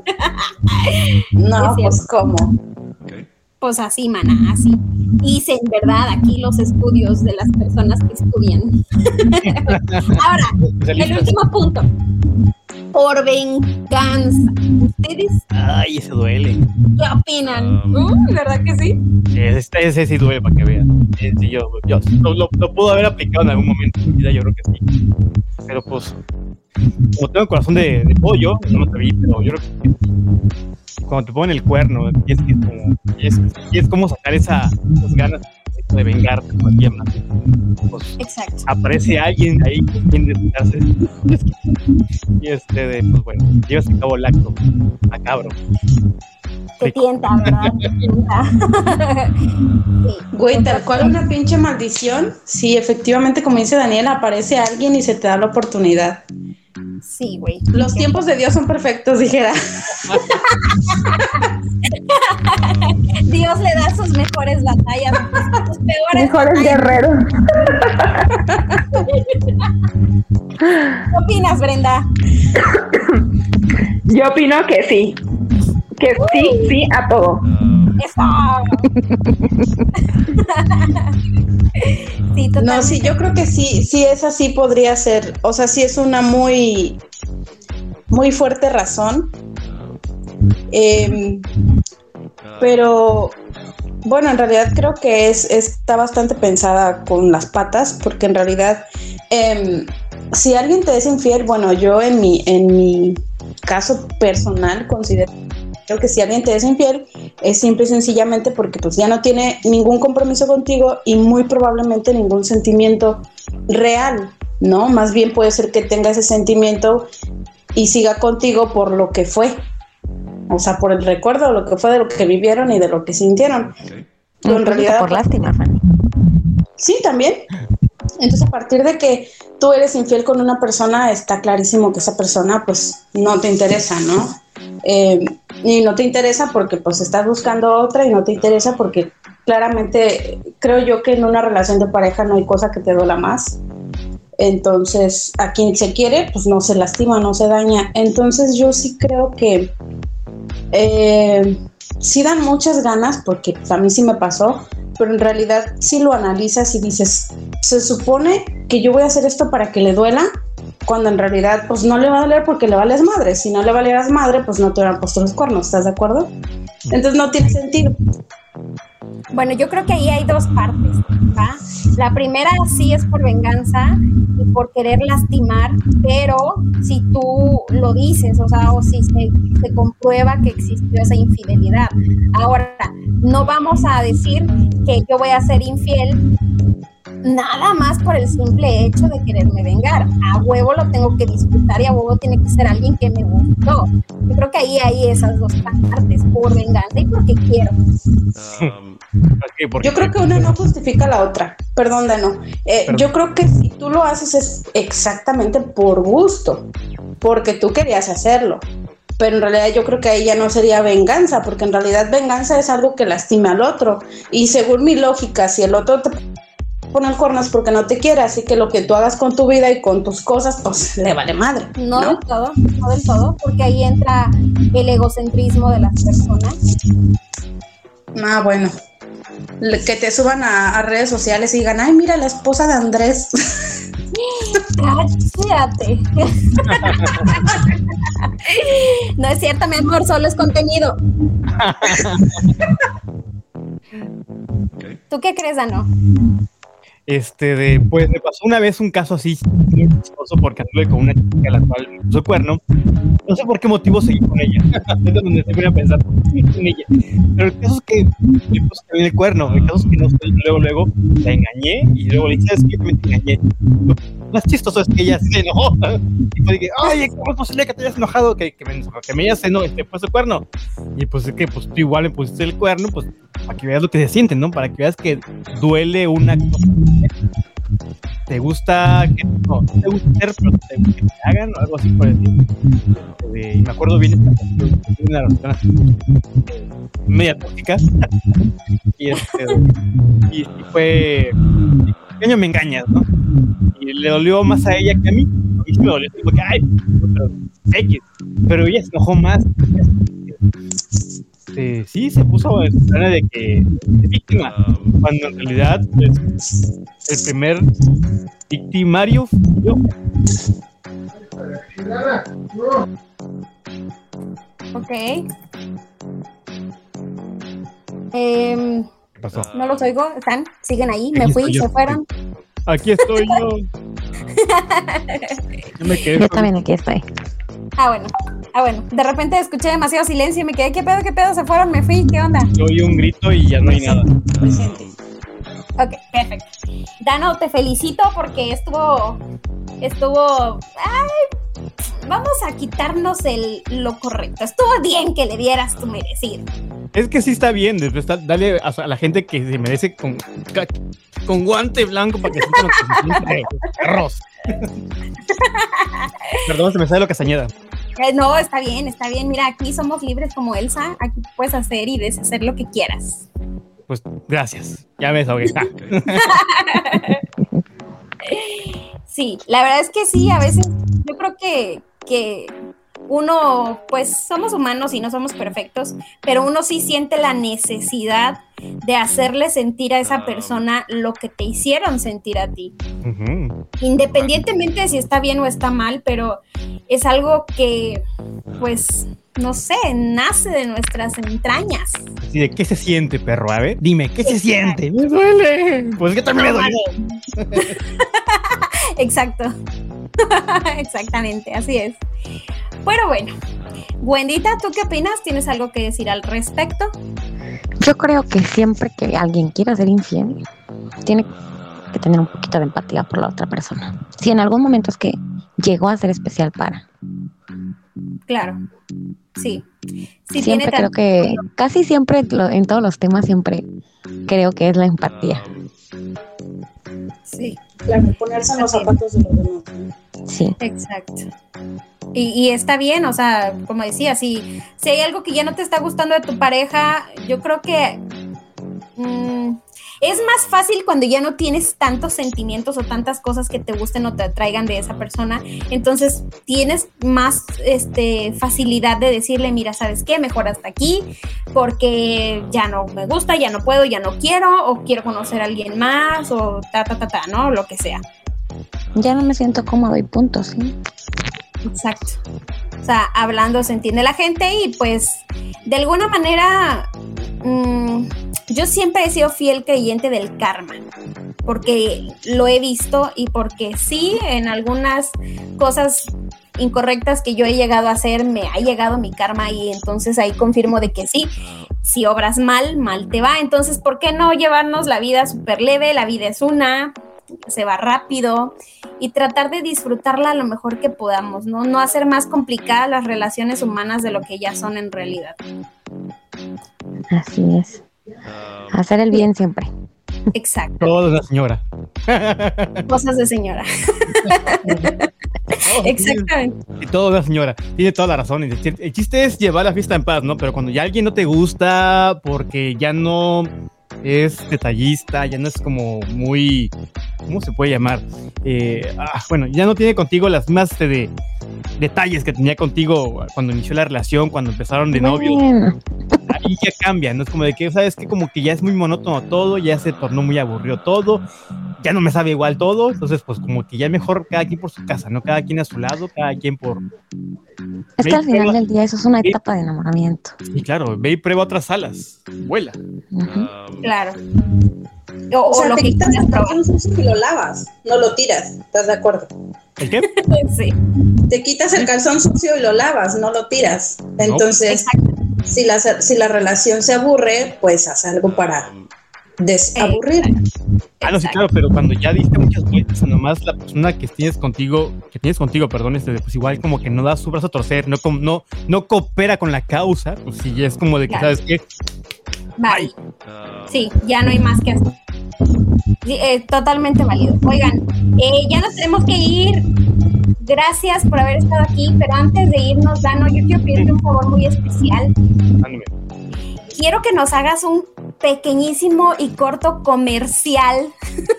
<laughs> No, pues cómo. Pues así, mana, así. Dicen, ¿verdad? Aquí los estudios de las personas que estudian. <laughs> Ahora, el último punto. Por venganza. ¿Ustedes Ay, ese duele. qué opinan? Mm, ¿Verdad que sí? Ese, ese sí duele para que vean. Eh, yo, yo lo, lo- lo pudo haber aplicado en algún momento de mi vida, yo creo que sí. Pero pues, como tengo corazón de, de pollo, no lo sabía, pero yo creo que sí. Cuando te ponen el cuerno, y es que es como, y es, y es como sacar esa, esas ganas de vengarte más. Pues Exacto. aparece alguien ahí con quien desquitarse. y este, de, pues bueno, llevas a cabo el acto. A cabrón. Te tienta, ¿verdad? Te <laughs> tienta. Sí. Güey, tal cual una pinche maldición. Sí, efectivamente, como dice Daniel, aparece alguien y se te da la oportunidad. Sí, güey. Los tiempos de Dios son perfectos, dijera. Dios le da sus mejores batallas, sus peores Mejores guerreros. ¿Qué opinas, Brenda? Yo opino que sí. Que sí, sí a todo. Eso. <laughs> sí. No, sí, yo creo que sí, sí es así, podría ser. O sea, sí es una muy, muy fuerte razón. Em, pero Bueno, en realidad creo que es, está bastante pensada con las patas, porque en realidad, em, si alguien te es infiel, bueno, yo en mi, en mi caso personal considero que si alguien te es infiel, es simple y sencillamente porque pues ya no tiene ningún compromiso contigo y muy probablemente ningún sentimiento real, ¿no? Más bien puede ser que tenga ese sentimiento y siga contigo por lo que fue, o sea, por el recuerdo de lo que fue, de lo que vivieron y de lo que sintieron. Pero en realidad, por lástima, Fanny. sí, también. Entonces, a partir de que tú eres infiel con una persona, está clarísimo que esa persona, pues, no te interesa, ¿no? Eh, y no te interesa porque, pues, estás buscando otra y no te interesa porque claramente creo yo que en una relación de pareja no hay cosa que te duela más. Entonces, a quien se quiere, pues no se lastima, no se daña. Entonces, yo sí creo que eh, sí dan muchas ganas, porque pues, a mí sí me pasó, pero en realidad si lo analizas y dices, se supone que yo voy a hacer esto para que le duela, cuando en realidad pues no le va a doler porque le vales madre. Si no le valieras madre, pues no te hubieran puesto los cuernos, ¿estás de acuerdo? Entonces no tiene sentido. Bueno, yo creo que ahí hay dos partes, ¿va? La primera sí es por venganza y por querer lastimar, pero si tú lo dices, o sea, o si se, se comprueba que existió esa infidelidad. Ahora, no vamos a decir que yo voy a ser infiel nada más por el simple hecho de quererme vengar. A huevo lo tengo que disfrutar y a huevo tiene que ser alguien que me gustó. Yo creo que ahí hay esas dos partes, por venganza y porque quiero. Yo creo que una no justifica la otra. Perdón, Dano. Eh, yo creo que si tú lo haces es exactamente por gusto, porque tú querías hacerlo. Pero en realidad yo creo que ahí ya no sería venganza, porque en realidad venganza es algo que lastima al otro. Y según mi lógica, si el otro te pone el cuerno es porque no te quiere, así que lo que tú hagas con tu vida y con tus cosas, pues le vale madre. No, ¿no? del todo, no del todo, porque ahí entra el egocentrismo de las personas. Ah, bueno. Que te suban a, a redes sociales y digan, ay, mira la esposa de Andrés. <laughs> Cállate. <laughs> No es cierto, mi amor, solo es contenido. <laughs> ¿Tú qué crees, Dano? Este, de, pues me pasó una vez un caso así chistoso porque anduve con una chica a la cual me puso cuerno. No sé por qué motivo seguí con ella. <laughs> es donde a pensar, ¿por qué seguí con ella? Pero el caso es que le puse también el cuerno. El caso es que no luego, luego la engañé y luego le dije, ¿sabes qué? Yo me engañé. Más chistoso es que ella se enojó. Y fue que, oye, ¿cómo es posible que te hayas enojado? Que, que, me, que me hayas eno- este, puesto el cuerno. Y pues es que pues tú igual me pusiste el cuerno, pues para que veas lo que se siente, ¿no? Para que veas que duele una cosa. ¿Te gusta que no, te gusta hacer, pero te que te hagan o algo así por el estilo? Eh, y me acuerdo bien de una relación así, eh, media tóxica. y, este, y, fue, ¿qué año me engañas, no? Y le dolió más a ella que a mí. A mí sí me dolió, que, ay, pero, X. Pero ella se enojó más. Eh, sí, se puso en plana de que de víctima, cuando en realidad pues, el primer victimario fui yo. Ok. Em, ¿Qué pasó? no los oigo, ¿están? ¿Siguen ahí? Me fui, se fueron. Aquí estoy yo. Yo me quedé Yo también aquí estoy. Ah, bueno. Ah, bueno. De repente escuché demasiado silencio y me quedé, ¿qué pedo, qué pedo? Se fueron, me fui, ¿qué onda? yo oí un grito y ya no hay nada. Presente. Ok, perfecto. Dano, te felicito porque estuvo, estuvo, ay, vamos a quitarnos el, lo correcto. Estuvo bien que le dieras tu merecido. Es que sí está bien, después da- dale a, a la gente que se merece con, con guante blanco para que sientan lo que se siente los <laughs> perros. Perdón, se me sale lo castañeda. Eh, no, está bien, está bien. Mira, aquí somos libres como Elsa. Aquí puedes hacer y deshacer lo que quieras. Pues gracias. Ya me desahogué. Ah. <laughs> Sí, la verdad es que sí, a veces yo creo que, que uno, pues somos humanos y no somos perfectos, pero uno sí siente la necesidad de hacerle sentir a esa persona lo que te hicieron sentir a ti. Independientemente de si está bien o está mal, pero es algo que, pues, no sé, nace de nuestras entrañas. De, ¿qué se siente, perro? A ver, dime, ¿qué se siente? Me duele. <laughs> Pues que también me duele. Exacto. <laughs> Exactamente, así es. Pero bueno, Wendita, ¿tú qué opinas? ¿Tienes algo que decir al respecto? Yo creo que siempre que alguien quiera ser infiel, tiene que tener un poquito de empatía por la otra persona. Si en algún momento es que llegó a ser especial para. Claro. Sí. Sí, siempre tiene creo que, casi siempre lo- en todos los temas, siempre creo que es la empatía. Sí, Claro, ponerse en los zapatos de los demás. Sí. exacto. Y, y está bien, o sea, como decía, si, si hay algo que ya no te está gustando de tu pareja, yo creo que mm, es más fácil cuando ya no tienes tantos sentimientos o tantas cosas que te gusten o te atraigan de esa persona. Entonces tienes más este, facilidad de decirle, mira, ¿sabes qué? Mejor hasta aquí, porque ya no me gusta, ya no puedo, ya no quiero, o quiero conocer a alguien más, o ta, ta, ta, ta, ¿no? Lo que sea. Ya no me siento cómodo y punto, sí. Exacto. O sea, hablando se entiende la gente y pues de alguna manera mm, yo siempre he sido fiel creyente del karma, porque lo he visto y porque sí, en algunas cosas incorrectas que yo he llegado a hacer, me ha llegado mi karma y entonces ahí confirmo de que sí, si obras mal, mal te va. Entonces, ¿por qué no llevarnos la vida súper leve? La vida es una, se va rápido y tratar de disfrutarla lo mejor que podamos, ¿no? No hacer más complicadas las relaciones humanas de lo que ya son en realidad. Así es. Hacer el bien siempre. Exacto. Todo es la señora. Cosas de señora. Exactamente. Y todo es la señora. Tiene toda la razón. El chiste es llevar la fiesta en paz, ¿no? Pero cuando ya alguien no te gusta porque ya no es detallista, ya no es como muy. ¿Cómo se puede llamar? Eh, ah, bueno, ya no tiene contigo las más de detalles que tenía contigo cuando inició la relación, cuando empezaron de novios. Bueno, ahí ya cambia, ¿no? Es como de que, ¿sabes que Como que ya es muy monótono todo, ya se tornó muy aburrido todo, ya no me sabe igual todo, entonces pues como que ya mejor cada quien por su casa, ¿no? Cada quien a su lado, cada quien por... es que al final del día eso es una etapa de enamoramiento. Y claro, ve y prueba otras salas, vuela. Ujú. Claro. O, O o sea, lo te que quitas el calzón sucio y lo lavas, no lo tiras, ¿estás de acuerdo? ¿El qué? <laughs> Sí, Te quitas el calzón sucio y lo lavas, no lo tiras. Entonces, si la, si la relación se aburre, pues haz algo para desaburrir. Ah, no, sí, claro, pero cuando ya diste muchas vueltas, nomás la persona que tienes contigo, que tienes contigo, perdón, este, pues igual como que no da su brazo a torcer, no, no, no coopera con la causa, pues sí, ya es como de que, Claro. ¿sabes qué? Bye. Sí, ya no hay más que hacer. Sí, eh, totalmente válido. Oigan, eh, ya nos tenemos que ir. Gracias por haber estado aquí, pero antes de irnos, Dano, yo quiero pedirte un favor muy especial. Ándame. Quiero que nos hagas un pequeñísimo y corto comercial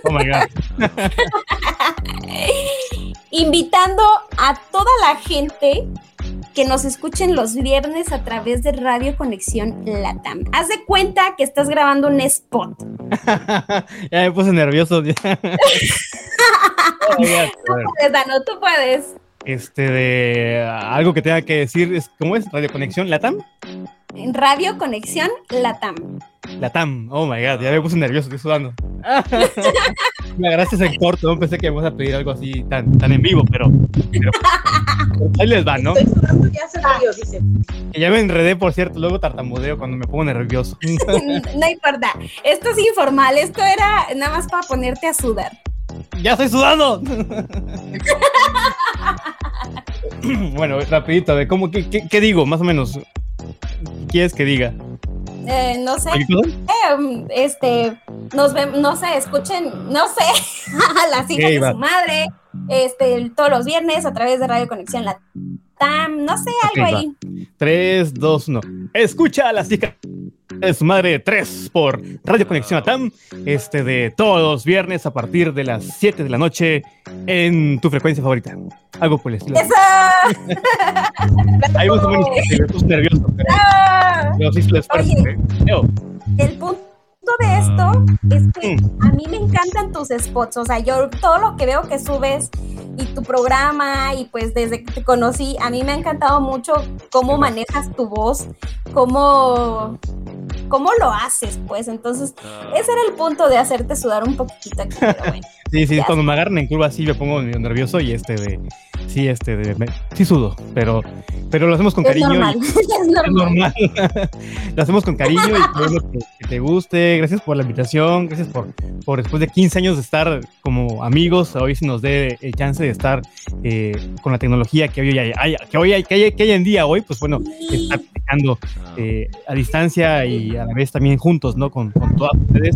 Oh my god. <laughs> invitando a toda la gente que nos escuchen los viernes a través de Radio Conexión Latam. Haz de cuenta que estás grabando un spot. <laughs> ya me puse nervioso. <laughs> Oh ver. Puedes, Dano, tú puedes. este de algo que tenga que decir es cómo es radio conexión latam En Radio Conexión Latam. latam oh my god ya me puse nervioso estoy sudando <laughs> Me gracias en corto no pensé que me vas a pedir algo así tan tan en vivo pero, pero- pero ahí les va no Estoy sudando ya hace frío, dice. que ya me enredé por cierto luego tartamudeo cuando me pongo nervioso <laughs> No importa. Esto es informal. Esto era nada más para ponerte a sudar. ya estoy sudando <laughs> bueno rapidito de cómo qué, qué- qué digo más o menos ¿Qué quieres que diga Eh, no sé. Eh, este, nos vemos, no sé, escuchen, no sé, a <laughs> las hijas Ok, de va. su madre, este, todos los viernes a través de Radio Conexión Latam, no sé, algo Ok, va. ahí. 3, 2, 1. Escucha a las hijas de su madre 3 por Radio Conexión Atam, este de todos los viernes a partir de las 7 de la noche en tu frecuencia favorita. Algo por el estilo. ¡Eso! <laughs> Ahí más o menos nervioso, pero, pero sí se lo esfuerzo. Oye. ¿eh? El punto de esto es que a mí me encantan tus spots, o sea, yo todo lo que veo que subes y tu programa y pues desde que te conocí, a mí me ha encantado mucho cómo manejas tu voz, cómo, cómo lo haces, pues. Entonces ese era el punto de hacerte sudar un poquitito aquí, pero bueno. <laughs> Sí, sí, cuando me agarran en curva así me pongo medio nervioso y este de. Sí, este de. me- sí sudo, pero, pero lo hacemos con Es cariño. y- normal, es <laughs> Es normal. normal. <laughs> Lo hacemos con cariño y queremos que, que te guste. Gracias por la invitación. Gracias por, por después de 15 años de estar como amigos, hoy sí nos dé el chance de estar eh, con la tecnología que hoy hay, hay- que hoy hay, que hay, que hay en día hoy, pues bueno, estar platicando eh, a distancia y a la vez también juntos, ¿no? Con, con todas ustedes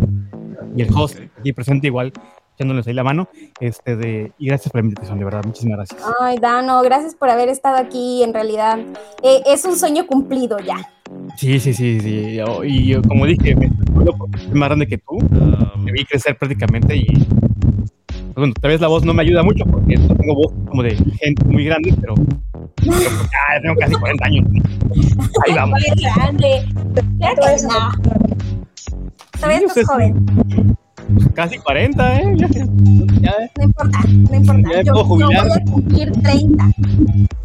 y el host aquí presente igual echándoles ahí la mano. Este de, y gracias por la invitación, de verdad. Muchísimas gracias. Ay, Dano, gracias por haber estado aquí. En realidad, eh, es un sueño cumplido ya. Sí, sí, sí, sí. Yo- Y yo, como dije, me soy más grande que tú. Me vi crecer prácticamente y. pues bueno, tal vez la voz no me ayuda mucho porque no tengo voz como de gente muy grande, pero. pero pues ya tengo casi 40 años. Ahí vamos. Qué grande. Claro que no. Todavía estás joven. Casi 40, ¿eh? Ya, ya, No importa, no importa. Ya Yo, puedo yo jubilar. voy a cumplir 30.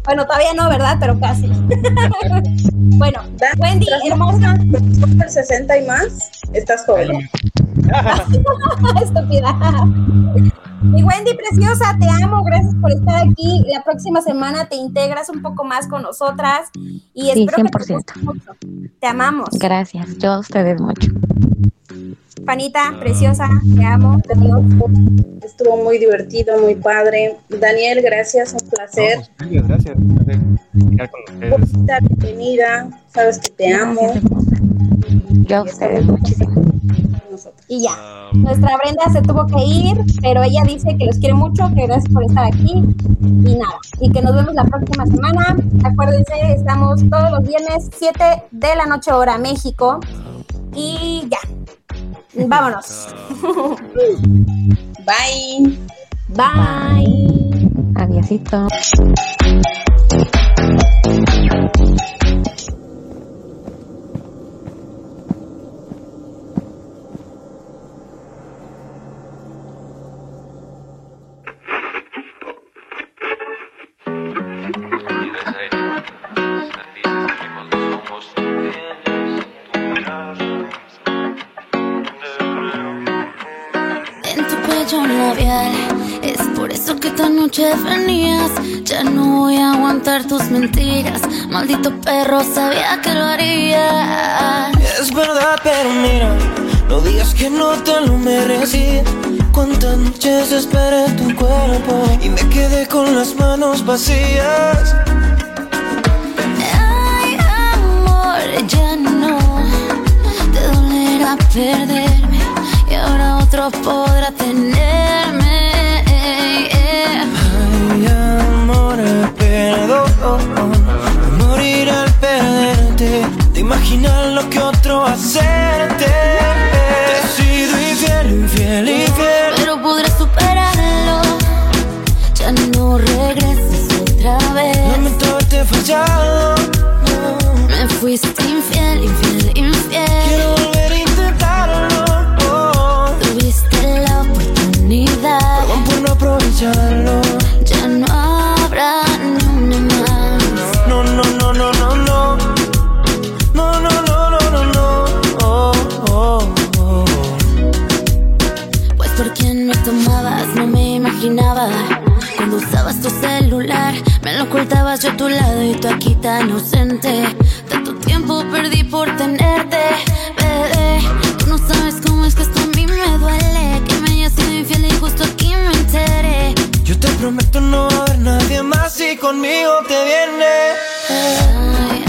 Bueno, todavía no, ¿verdad? Pero casi. <laughs> bueno, Wendy, hermosa, del 60 y más, estás joven. <laughs> estúpida. Mi Wendy preciosa, te amo, gracias por estar aquí. La próxima semana te integras un poco más con nosotras y Sí, espero que te 100%. guste mucho. Te amamos. Gracias, yo a ustedes mucho. Panita, preciosa, te amo. Adiós. Estuvo muy divertido, muy padre. Daniel, gracias, un placer. No, pues, gracias, gracias. Platicar con ustedes. Bonita, bienvenida. Sabes que te amo. Yo a ustedes muchísimo. Y ya. Nuestra Brenda se tuvo que ir, pero ella dice que los quiere mucho, que gracias por estar aquí y nada. Y que nos vemos la próxima semana. Acuérdense, estamos todos los viernes 7 de la noche hora México. Y ya. Vámonos. <laughs> Bye. Bye. Adiósito. Noche venías Ya no voy a aguantar tus mentiras Maldito perro, sabía que lo harías Es verdad, pero mira, no digas que no te lo merecí. Cuántas noches esperé tu cuerpo y me quedé con las manos vacías. Ay, amor, ya no Te dolerá perderme Y ahora otro podrá tenerme imaginar lo que otro hacerte. Cuando usabas tu celular, me lo ocultabas yo a tu lado y tú aquí tan ausente. Tanto tiempo perdí por tenerte, bebé. Tú no sabes cómo es que esto a mí me duele. Que me hayas sido infiel y justo aquí me enteré. Yo te prometo no haber nadie más si conmigo te viene. Ay,